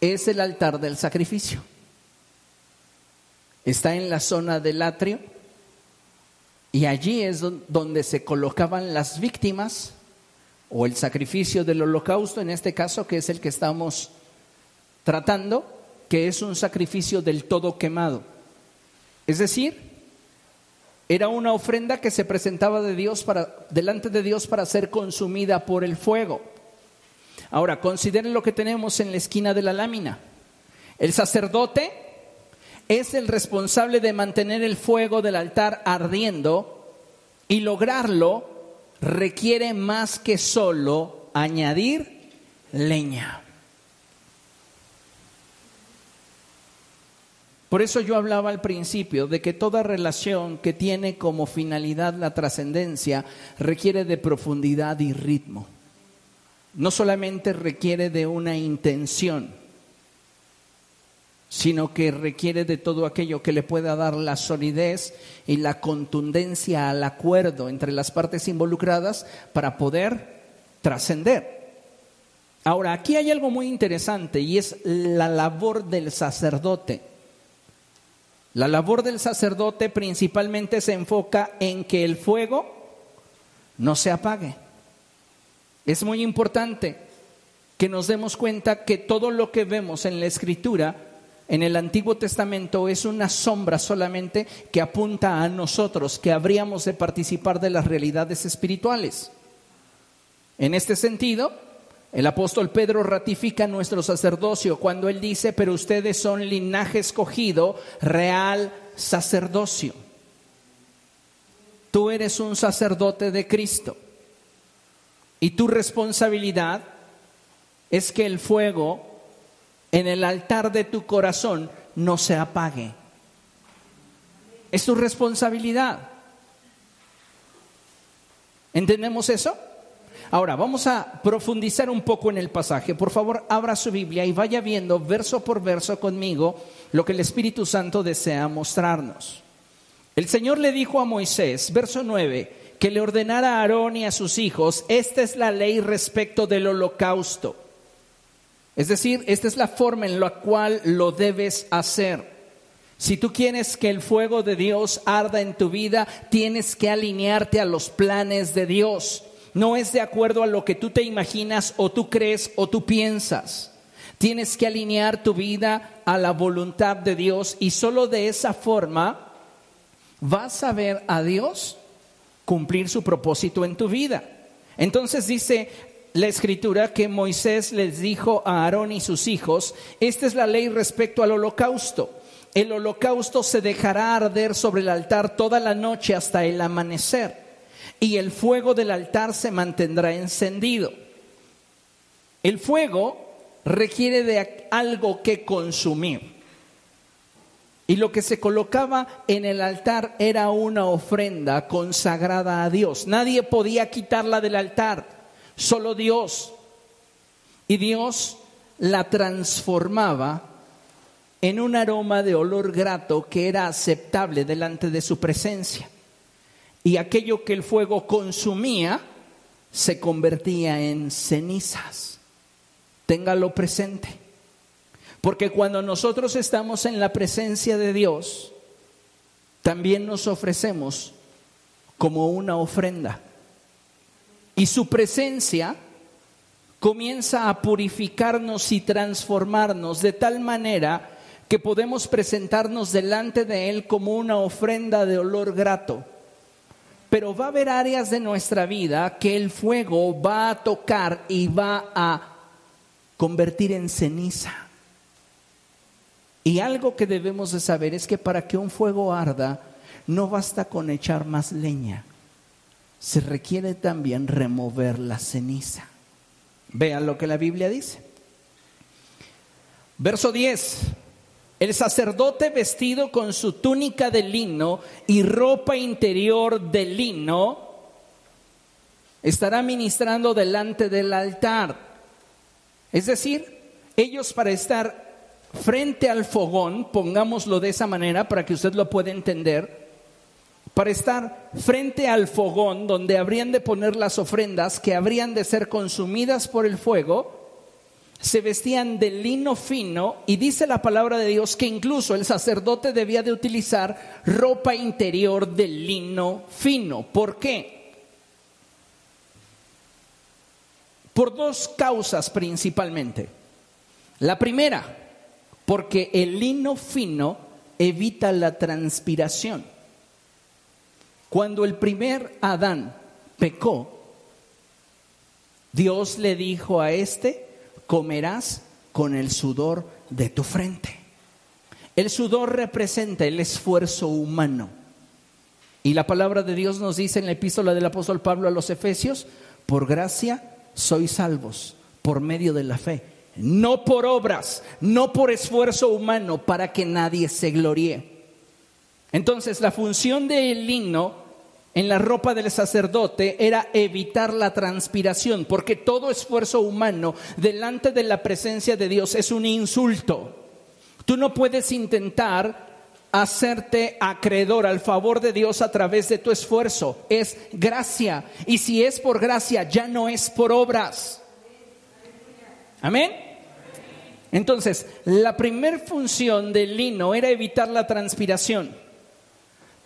S1: es el altar del sacrificio. Está en la zona del atrio y allí es donde se colocaban las víctimas o el sacrificio del holocausto, en este caso, que es el que estamos tratando, que es un sacrificio del todo quemado. Es decir, era una ofrenda que se presentaba de Dios para, delante de Dios para ser consumida por el fuego. Ahora, consideren lo que tenemos en la esquina de la lámina. El sacerdote es el responsable de mantener el fuego del altar ardiendo y lograrlo requiere más que solo añadir leña. Por eso yo hablaba al principio de que toda relación que tiene como finalidad la trascendencia requiere de profundidad y ritmo. No solamente requiere de una intención, sino que requiere de todo aquello que le pueda dar la solidez y la contundencia al acuerdo entre las partes involucradas para poder trascender. Ahora, aquí hay algo muy interesante y es la labor del sacerdote. La labor del sacerdote principalmente se enfoca en que el fuego no se apague. Es muy importante que nos demos cuenta que todo lo que vemos en la escritura en el Antiguo Testamento es una sombra solamente que apunta a nosotros, que habríamos de participar de las realidades espirituales. En este sentido, el apóstol Pedro ratifica nuestro sacerdocio cuando él dice, pero ustedes son linaje escogido, real sacerdocio. Tú eres un sacerdote de Cristo y tu responsabilidad es que el fuego en el altar de tu corazón no se apague. Es tu responsabilidad. ¿Entendemos eso? Ahora, vamos a profundizar un poco en el pasaje. Por favor, abra su Biblia y vaya viendo verso por verso conmigo lo que el Espíritu Santo desea mostrarnos. El Señor le dijo a Moisés, verso 9, que le ordenara a Aarón y a sus hijos, esta es la ley respecto del holocausto es decir, esta es la forma en la cual lo debes hacer. Si tú quieres que el fuego de Dios arda en tu vida, tienes que alinearte a los planes de Dios. No es de acuerdo a lo que tú te imaginas o tú crees o tú piensas. Tienes que alinear tu vida a la voluntad de Dios y solo de esa forma vas a ver a Dios cumplir su propósito en tu vida. Entonces dice, la escritura que Moisés les dijo a Aarón y sus hijos, esta es la ley respecto al holocausto. El holocausto se dejará arder sobre el altar toda la noche hasta el amanecer, y el fuego del altar se mantendrá encendido. El fuego requiere de algo que consumir. Y lo que se colocaba en el altar era una ofrenda consagrada a Dios. Nadie podía quitarla del altar solo Dios. Y Dios la transformaba en un aroma de olor grato que era aceptable delante de su presencia. Y aquello que el fuego consumía se convertía en cenizas. Téngalo presente. Porque cuando nosotros estamos en la presencia de Dios, también nos ofrecemos como una ofrenda. Y su presencia comienza a purificarnos y transformarnos de tal manera que podemos presentarnos delante de Él como una ofrenda de olor grato. Pero va a haber áreas de nuestra vida que el fuego va a tocar y va a convertir en ceniza. Y algo que debemos de saber es que para que un fuego arda, no basta con echar más leña, se requiere también remover la ceniza. Vean lo que la Biblia dice. Verso 10. El sacerdote vestido con su túnica de lino y ropa interior de lino estará ministrando delante del altar. Es decir, ellos para estar frente al fogón, pongámoslo de esa manera para que usted lo pueda entender, para estar frente al fogón donde habrían de poner las ofrendas que habrían de ser consumidas por el fuego, se vestían de lino fino y dice la palabra de Dios que incluso el sacerdote debía de utilizar ropa interior de lino fino. ¿Por qué? Por dos causas principalmente. La primera, porque el lino fino evita la transpiración. Cuando el primer Adán pecó, Dios le dijo a este, comerás con el sudor de tu frente. El sudor representa el esfuerzo humano. Y la palabra de Dios nos dice en la epístola del apóstol Pablo a los Efesios, por gracia sois salvos, por medio de la fe, no por obras, no por esfuerzo humano, para que nadie se gloríe. Entonces la función del himno en la ropa del sacerdote era evitar la transpiración, porque todo esfuerzo humano delante de la presencia de Dios es un insulto. Tú no puedes intentar hacerte acreedor al favor de Dios a través de tu esfuerzo. Es gracia. Y si es por gracia, ya no es por obras. Amén. Entonces, la primera función del lino era evitar la transpiración.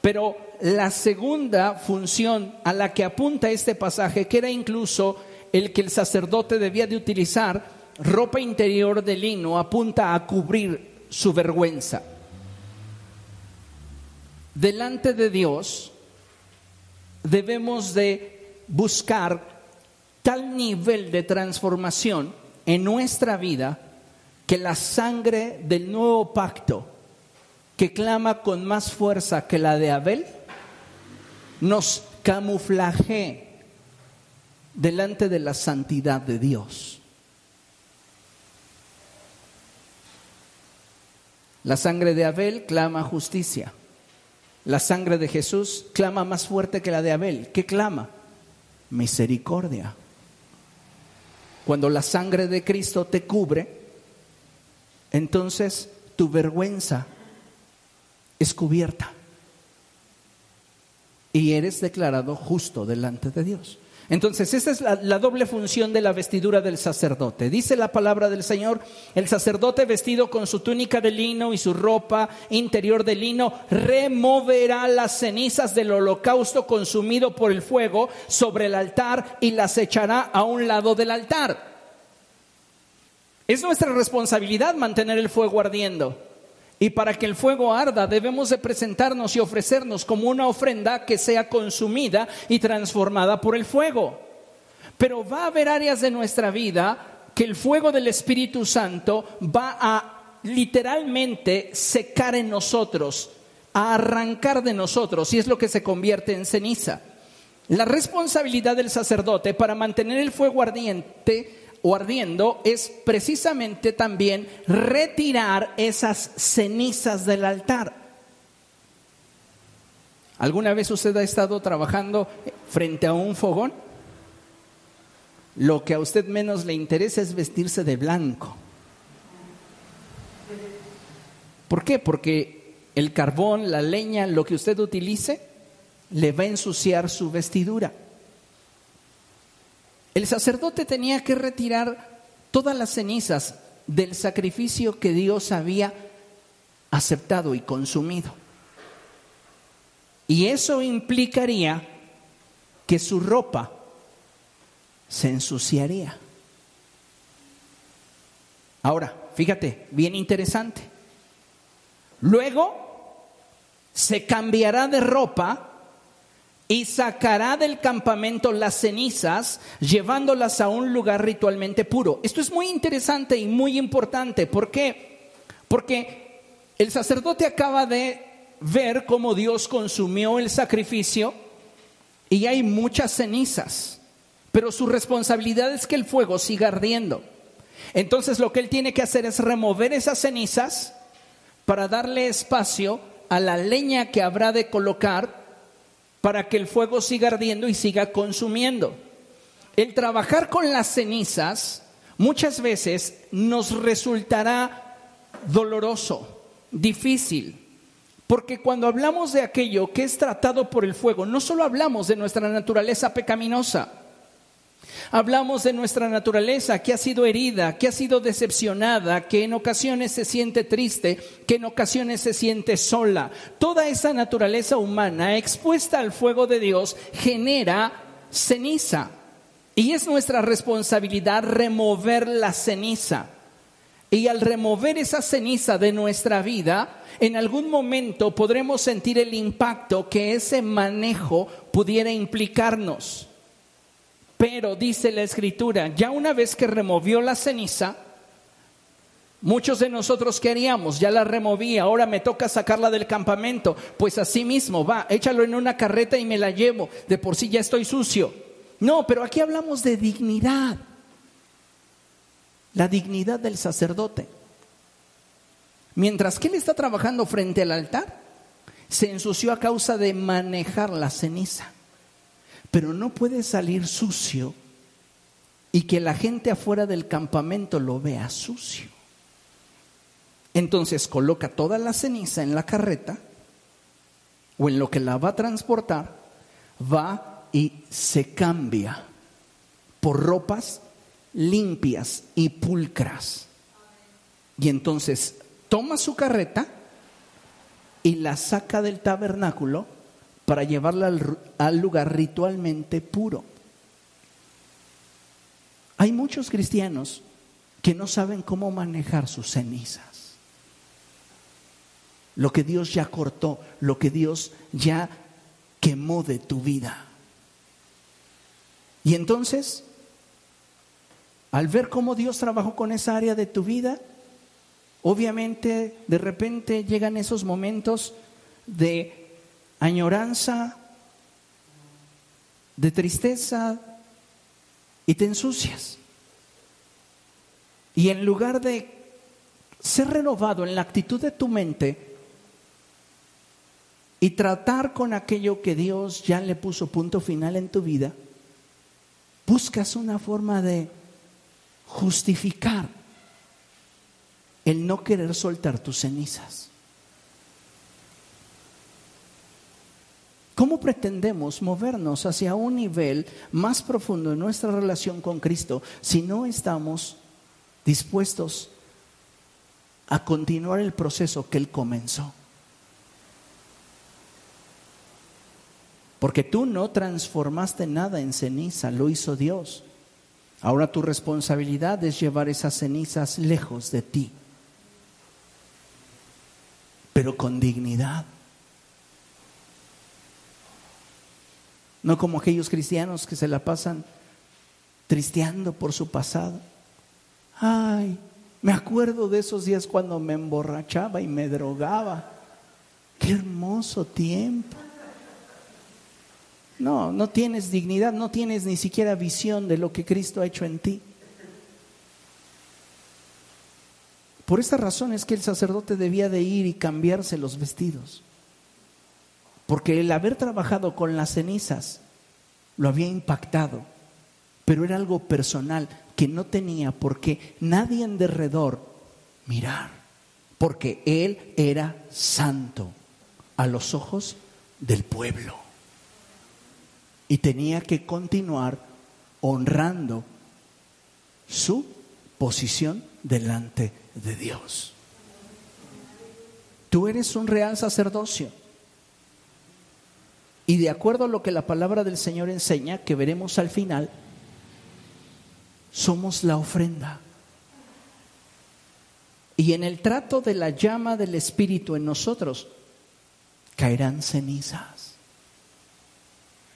S1: Pero la segunda función a la que apunta este pasaje, que era incluso el que el sacerdote debía de utilizar ropa interior de lino, apunta a cubrir su vergüenza. Delante de Dios debemos de buscar tal nivel de transformación en nuestra vida que la sangre del nuevo pacto que clama con más fuerza que la de Abel, nos camuflaje delante de la santidad de Dios. La sangre de Abel clama justicia. La sangre de Jesús clama más fuerte que la de Abel. ¿Qué clama? Misericordia. Cuando la sangre de Cristo te cubre, entonces tu vergüenza es cubierta. Y eres declarado justo delante de Dios. Entonces, esa es la, la, doble función de la vestidura del sacerdote. Dice la palabra del Señor, el sacerdote vestido con su túnica de lino y su ropa interior de lino, removerá las cenizas del holocausto consumido por el fuego sobre el altar y las echará a un lado del altar. Es nuestra responsabilidad mantener el fuego ardiendo. Y para que el fuego arda debemos de presentarnos y ofrecernos como una ofrenda que sea consumida y transformada por el fuego. Pero va a haber áreas de nuestra vida que el fuego del Espíritu Santo va a literalmente secar en nosotros, a arrancar de nosotros, y es lo que se convierte en ceniza. La responsabilidad del sacerdote para mantener el fuego ardiente o ardiendo es precisamente también retirar esas cenizas del altar. ¿Alguna vez usted ha estado trabajando frente a un fogón? Lo que a usted menos le interesa es vestirse de blanco. ¿Por qué? Porque el carbón, la leña, lo que usted utilice, le va a ensuciar su vestidura. El sacerdote tenía que retirar todas las cenizas del sacrificio que Dios había aceptado y consumido. Y eso implicaría que su ropa se ensuciaría. Ahora, fíjate, bien interesante. Luego se cambiará de ropa y sacará del campamento las cenizas, llevándolas a un lugar ritualmente puro. Esto es muy interesante y muy importante. ¿Por qué? Porque el sacerdote acaba de ver cómo Dios consumió el sacrificio y hay muchas cenizas, pero su responsabilidad es que el fuego siga ardiendo. Entonces lo que él tiene que hacer es remover esas cenizas para darle espacio a la leña que habrá de colocar para que el fuego siga ardiendo y siga consumiendo. El trabajar con las cenizas muchas veces nos resultará doloroso, difícil, porque cuando hablamos de aquello que es tratado por el fuego, no solo hablamos de nuestra naturaleza pecaminosa, Hablamos de nuestra naturaleza que ha sido herida, que ha sido decepcionada, que en ocasiones se siente triste, que en ocasiones se siente sola. Toda esa naturaleza humana expuesta al fuego de Dios genera ceniza. Y es nuestra responsabilidad remover la ceniza. Y al remover esa ceniza de nuestra vida, en algún momento podremos sentir el impacto que ese manejo pudiera implicarnos. Pero dice la escritura, ya una vez que removió la ceniza, muchos de nosotros queríamos, ya la removí, ahora me toca sacarla del campamento. Pues así mismo, va, échalo en una carreta y me la llevo, de por sí ya estoy sucio. No, pero aquí hablamos de dignidad, la dignidad del sacerdote. Mientras que él está trabajando frente al altar, se ensució a causa de manejar la ceniza pero no puede salir sucio y que la gente afuera del campamento lo vea sucio. Entonces coloca toda la ceniza en la carreta o en lo que la va a transportar, va y se cambia por ropas limpias y pulcras. Y entonces toma su carreta y la saca del tabernáculo para llevarla al, lugar ritualmente puro. Hay muchos cristianos que no saben cómo manejar sus cenizas. Lo que Dios ya cortó, lo que Dios ya quemó de tu vida. Y entonces, al ver cómo Dios trabajó con esa área de tu vida, obviamente de repente llegan esos momentos de añoranza, de tristeza y te ensucias. Y en lugar de ser renovado en la actitud de tu mente y tratar con aquello que Dios ya le puso punto final en tu vida, buscas una forma de justificar el no querer soltar tus cenizas. ¿Cómo pretendemos movernos hacia un nivel más profundo en nuestra relación con Cristo si no estamos dispuestos a continuar el proceso que Él comenzó? Porque tú no transformaste nada en ceniza, lo hizo Dios. Ahora tu responsabilidad es llevar esas cenizas lejos de ti, pero con dignidad. No como aquellos cristianos que se la pasan tristeando por su pasado. Ay, me acuerdo de esos días cuando me emborrachaba y me drogaba. Qué hermoso tiempo. No, no tienes dignidad, no tienes ni siquiera visión de lo que Cristo ha hecho en ti. Por esta razón es que el sacerdote debía de ir y cambiarse los vestidos porque el haber trabajado con las cenizas lo había impactado, pero era algo personal que no tenía por qué nadie en derredor mirar, porque él era santo a los ojos del pueblo y tenía que continuar honrando su posición delante de Dios. Tú eres un real sacerdocio. Y de acuerdo a lo que la palabra del Señor enseña, que veremos al final, somos la ofrenda. Y en el trato de la llama del Espíritu en nosotros, caerán cenizas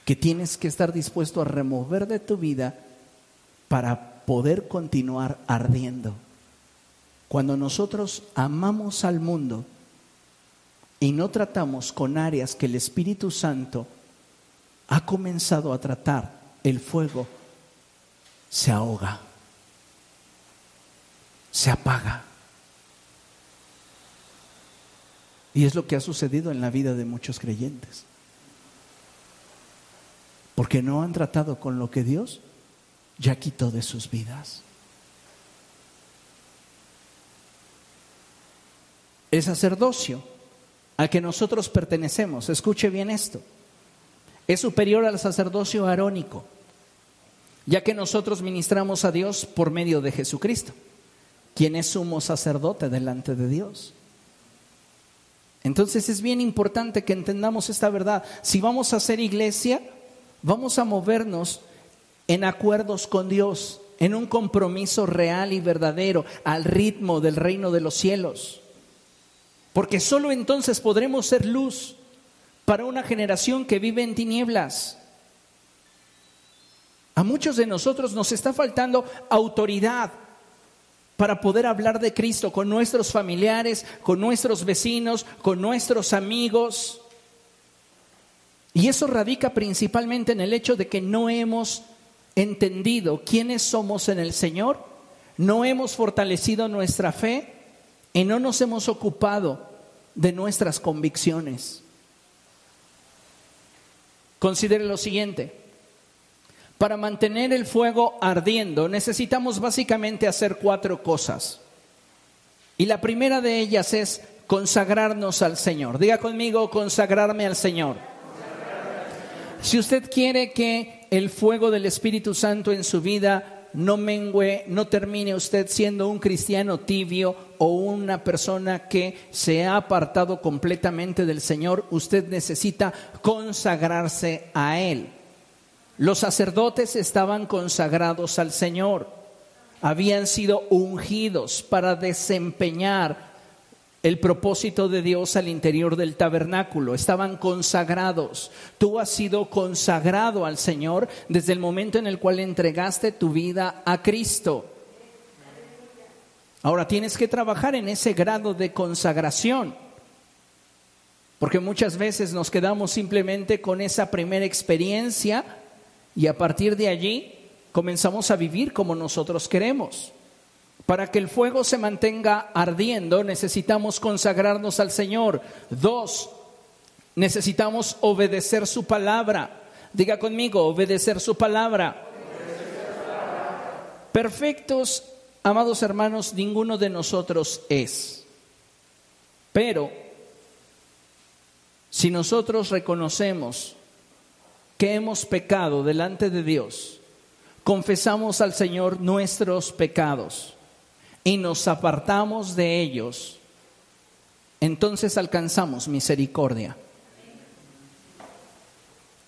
S1: que tienes que estar dispuesto a remover de tu vida para poder continuar ardiendo. Cuando nosotros amamos al mundo y no tratamos con áreas que el Espíritu Santo ha comenzado a tratar, el fuego se ahoga, se apaga. Y es lo que ha sucedido en la vida de muchos creyentes. Porque no han tratado con lo que Dios ya quitó de sus vidas. El sacerdocio al que nosotros pertenecemos, escuche bien esto, es superior al sacerdocio arónico, ya que nosotros ministramos a Dios por medio de Jesucristo, quien es sumo sacerdote delante de Dios. Entonces es bien importante que entendamos esta verdad. Si vamos a hacer iglesia, vamos a movernos en acuerdos con Dios, en un compromiso real y verdadero al ritmo del reino de los cielos. Porque solo entonces podremos ser luz para una generación que vive en tinieblas. A muchos de nosotros nos está faltando autoridad para poder hablar de Cristo con nuestros familiares, con nuestros vecinos, con nuestros amigos. Y eso radica principalmente en el hecho de que no hemos entendido quiénes somos en el Señor, no hemos fortalecido nuestra fe y no nos hemos ocupado de nuestras convicciones. Considere lo siguiente. Para mantener el fuego ardiendo necesitamos básicamente hacer cuatro cosas. Y la primera de ellas es consagrarnos al Señor. Diga conmigo, consagrarme al Señor. Si usted quiere que el fuego del Espíritu Santo en su vida no mengue, no termine usted siendo un cristiano tibio o una persona que se ha apartado completamente del Señor, usted necesita consagrarse a Él. Los sacerdotes estaban consagrados al Señor, habían sido ungidos para desempeñar el propósito de Dios al interior del tabernáculo, estaban consagrados. Tú has sido consagrado al Señor desde el momento en el cual entregaste tu vida a Cristo. Ahora tienes que trabajar en ese grado de consagración. Porque muchas veces nos quedamos simplemente con esa primera experiencia y a partir de allí comenzamos a vivir como nosotros queremos. Para que el fuego se mantenga ardiendo necesitamos consagrarnos al Señor. Dos, necesitamos obedecer su palabra. Diga conmigo, obedecer su palabra. Perfectos, amados hermanos, ninguno de nosotros es. Pero si nosotros reconocemos que hemos pecado delante de Dios, confesamos al Señor nuestros pecados y nos apartamos de ellos, entonces alcanzamos misericordia.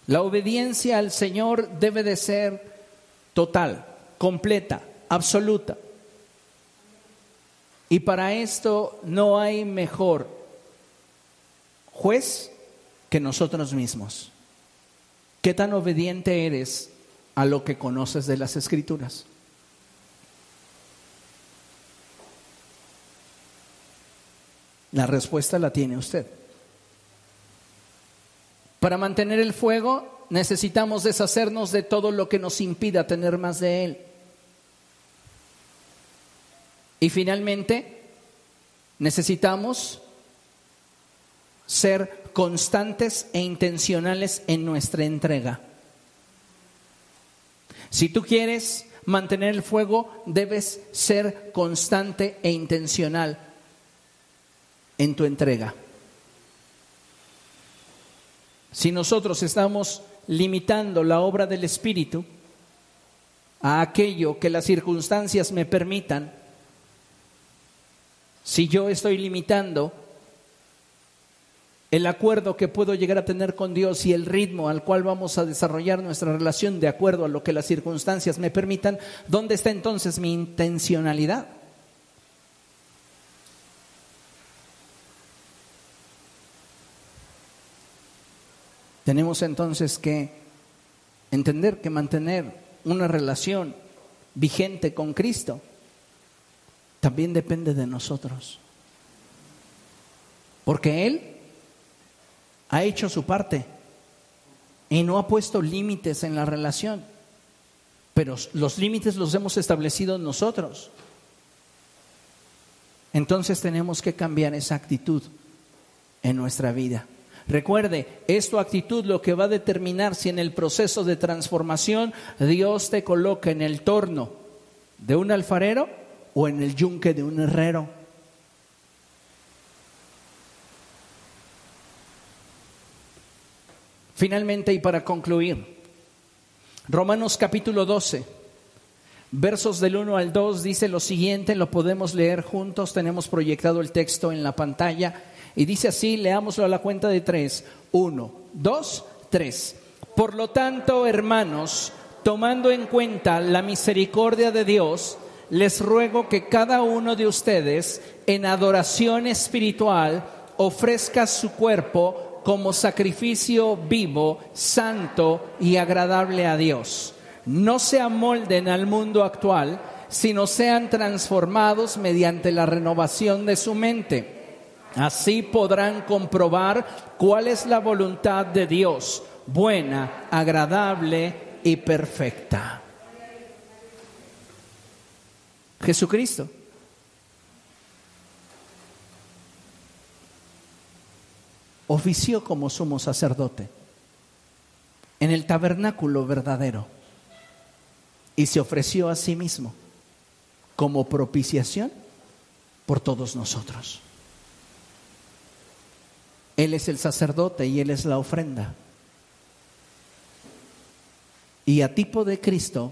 S1: La obediencia al Señor debe de ser total, completa, absoluta. Y para esto no hay mejor juez que nosotros mismos. ¿Qué tan obediente eres a lo que conoces de las escrituras? La respuesta la tiene usted. Para mantener el fuego necesitamos deshacernos de todo lo que nos impida tener más de él. Y finalmente, necesitamos ser constantes e intencionales en nuestra entrega. Si tú quieres mantener el fuego, debes ser constante e intencional en tu entrega. Si nosotros estamos limitando la obra del Espíritu, a aquello que las circunstancias me permitan, si yo estoy limitando el acuerdo que puedo llegar a tener con Dios y el ritmo al cual vamos a desarrollar nuestra relación de acuerdo a lo que las circunstancias me permitan, ¿dónde está entonces mi intencionalidad? Tenemos entonces que entender que mantener una relación vigente con Cristo también depende de nosotros. Porque Él ha hecho su parte y no ha puesto límites en la relación, pero los límites los hemos establecido nosotros. Entonces tenemos que cambiar esa actitud en nuestra vida. Recuerde, es tu actitud lo que va a determinar si en el proceso de transformación Dios te coloca en el torno de un alfarero o en el yunque de un herrero. Finalmente, y para concluir, Romanos capítulo 12, versos del 1 al 2 dice lo siguiente, lo podemos leer juntos, tenemos proyectado el texto en la pantalla, y dice así, leámoslo a la cuenta de tres, uno, dos, tres. Por lo tanto, hermanos, tomando en cuenta la misericordia de Dios, les ruego que cada uno de ustedes en adoración espiritual ofrezca su cuerpo como sacrificio vivo, santo y agradable a Dios. No se amolden al mundo actual, sino sean transformados mediante la renovación de su mente. Así podrán comprobar cuál es la voluntad de Dios, buena, agradable y perfecta. Jesucristo ofició como sumo sacerdote en el tabernáculo verdadero y se ofreció a sí mismo como propiciación por todos nosotros. Él es el sacerdote y Él es la ofrenda. Y a tipo de Cristo,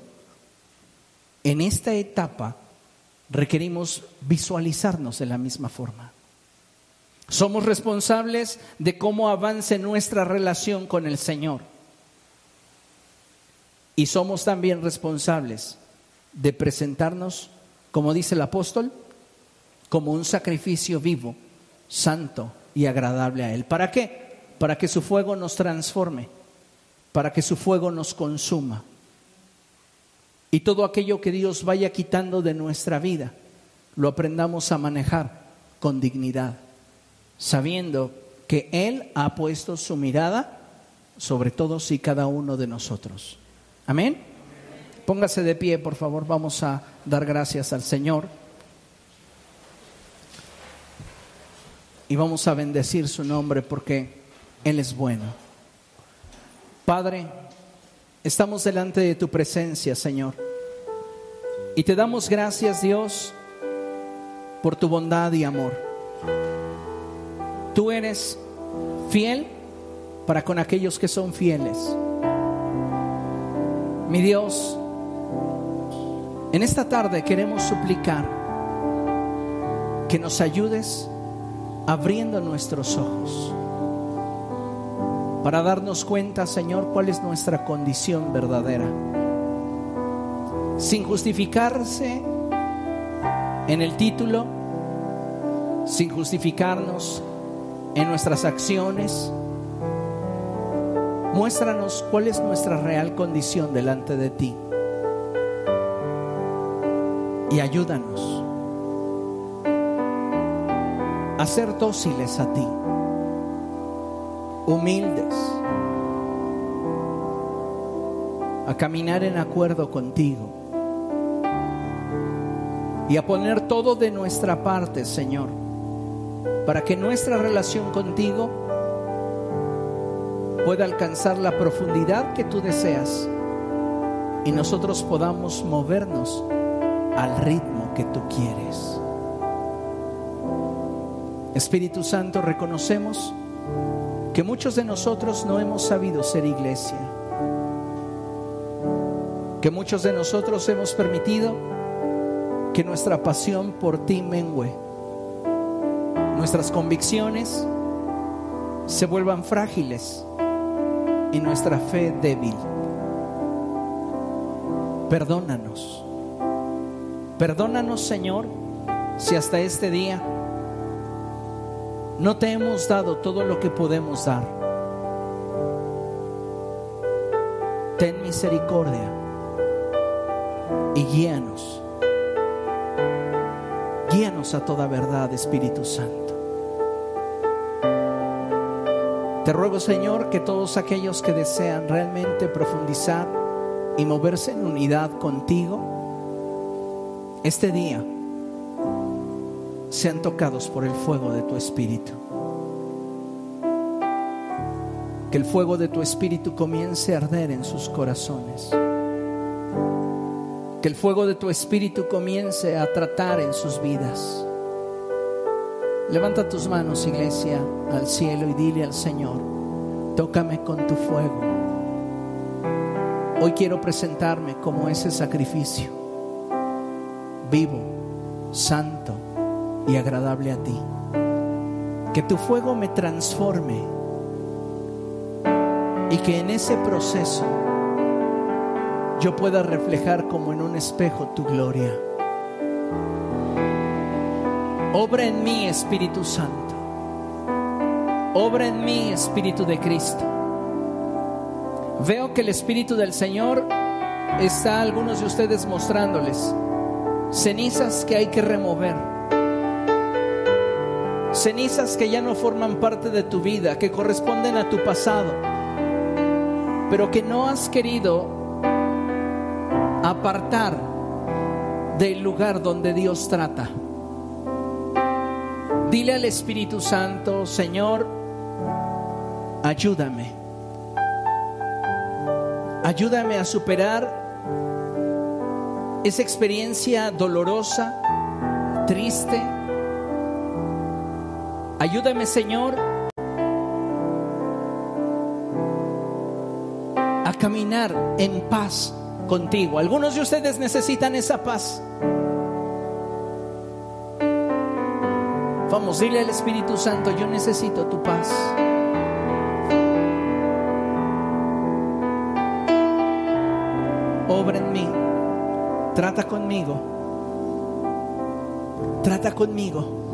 S1: en esta etapa requerimos visualizarnos de la misma forma. Somos responsables de cómo avance nuestra relación con el Señor. Y somos también responsables de presentarnos, como dice el apóstol, como un sacrificio vivo, santo y agradable a Él. ¿Para qué? Para que su fuego nos transforme, para que su fuego nos consuma. Y todo aquello que Dios vaya quitando de nuestra vida, lo aprendamos a manejar con dignidad sabiendo que Él ha puesto su mirada sobre todos y cada uno de nosotros. Amén. Póngase de pie, por favor, vamos a dar gracias al Señor. Y vamos a bendecir su nombre porque Él es bueno. Padre, estamos delante de tu presencia, Señor. Y te damos gracias, Dios, por tu bondad y amor. Tú eres fiel para con aquellos que son fieles. Mi Dios, en esta tarde queremos suplicar que nos ayudes abriendo nuestros ojos para darnos cuenta, Señor, cuál es nuestra condición verdadera. Sin justificarse en el título, sin justificarnos en nuestras acciones. Muéstranos cuál es nuestra real condición delante de ti. Y ayúdanos a ser dóciles a ti, humildes, a caminar en acuerdo contigo. Y a poner todo de nuestra parte, Señor para que nuestra relación contigo pueda alcanzar la profundidad que tú deseas y nosotros podamos movernos al ritmo que tú quieres. Espíritu Santo, reconocemos que muchos de nosotros no hemos sabido ser iglesia, que muchos de nosotros hemos permitido que nuestra pasión por ti mengue, nuestras convicciones se vuelvan frágiles y nuestra fe débil. Perdónanos. Perdónanos, Señor, si hasta este día no te hemos dado todo lo que podemos dar. Ten misericordia y guíanos. Guíanos a toda verdad, Espíritu Santo. Te ruego, Señor, que todos aquellos que desean realmente profundizar y moverse en unidad contigo, este día sean tocados por el fuego de tu Espíritu. Que el fuego de tu Espíritu comience a arder en sus corazones. Que el fuego de tu Espíritu comience a tratar en sus vidas. Levanta tus manos, iglesia, al cielo y dile al Señor, tócame con tu fuego. Hoy quiero presentarme como ese sacrificio, vivo, santo y agradable a ti. Que tu fuego me transforme y que en ese proceso yo pueda reflejar como en un espejo tu gloria. Obra en mí, Espíritu Santo. Obra en mí, Espíritu de Cristo. Veo que el Espíritu del Señor está a algunos de ustedes mostrándoles cenizas que hay que remover. Cenizas que ya no forman parte de tu vida, que corresponden a tu pasado, pero que no has querido apartar del lugar donde Dios trata. Dile al Espíritu Santo, Señor, ayúdame. Ayúdame a superar esa experiencia dolorosa, triste. Ayúdame, Señor, a caminar en paz contigo. Algunos de ustedes necesitan esa paz. Vamos, dile al Espíritu Santo, yo necesito tu paz. Obra en mí, trata conmigo, trata conmigo.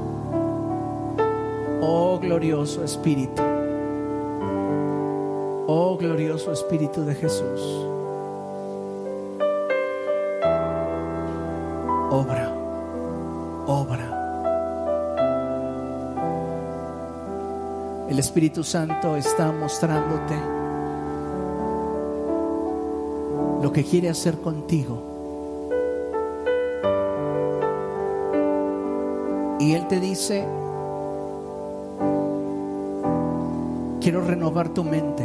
S1: Oh glorioso Espíritu, oh glorioso Espíritu de Jesús. Obra, obra. El Espíritu Santo está mostrándote lo que quiere hacer contigo. Y Él te dice, quiero renovar tu mente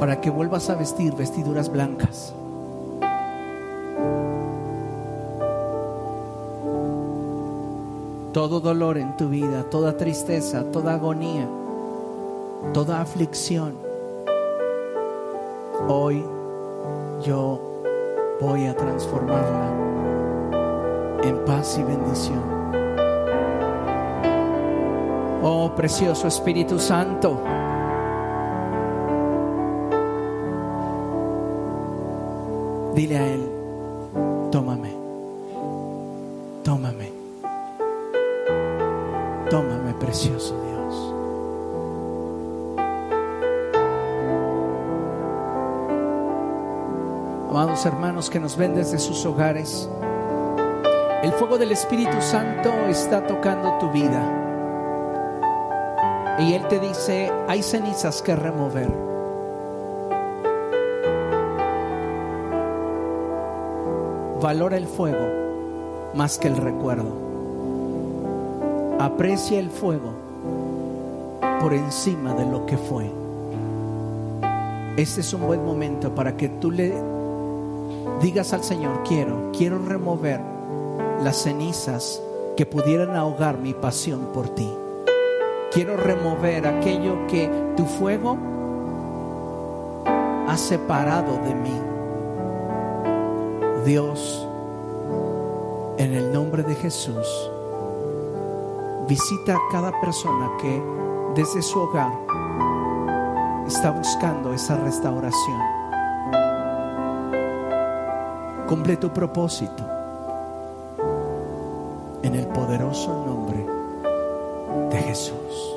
S1: para que vuelvas a vestir vestiduras blancas. todo dolor en tu vida, toda tristeza, toda agonía, toda aflicción, hoy yo voy a transformarla en paz y bendición. Oh precioso Espíritu Santo. Dile a Él, tómame, tómame. Tómame, precioso Dios. Amados hermanos que nos ven desde sus hogares, el fuego del Espíritu Santo está tocando tu vida. Y Él te dice, hay cenizas que remover. Valora el fuego más que el recuerdo. Aprecia el fuego por encima de lo que fue. Este es un buen momento para que tú le digas al Señor, quiero, quiero remover las cenizas que pudieran ahogar mi pasión por ti. Quiero remover aquello que tu fuego ha separado de mí. Dios, en el nombre de Jesús, visita a cada persona que desde su hogar está buscando esa restauración. Cumple tu propósito en el poderoso nombre Jesús.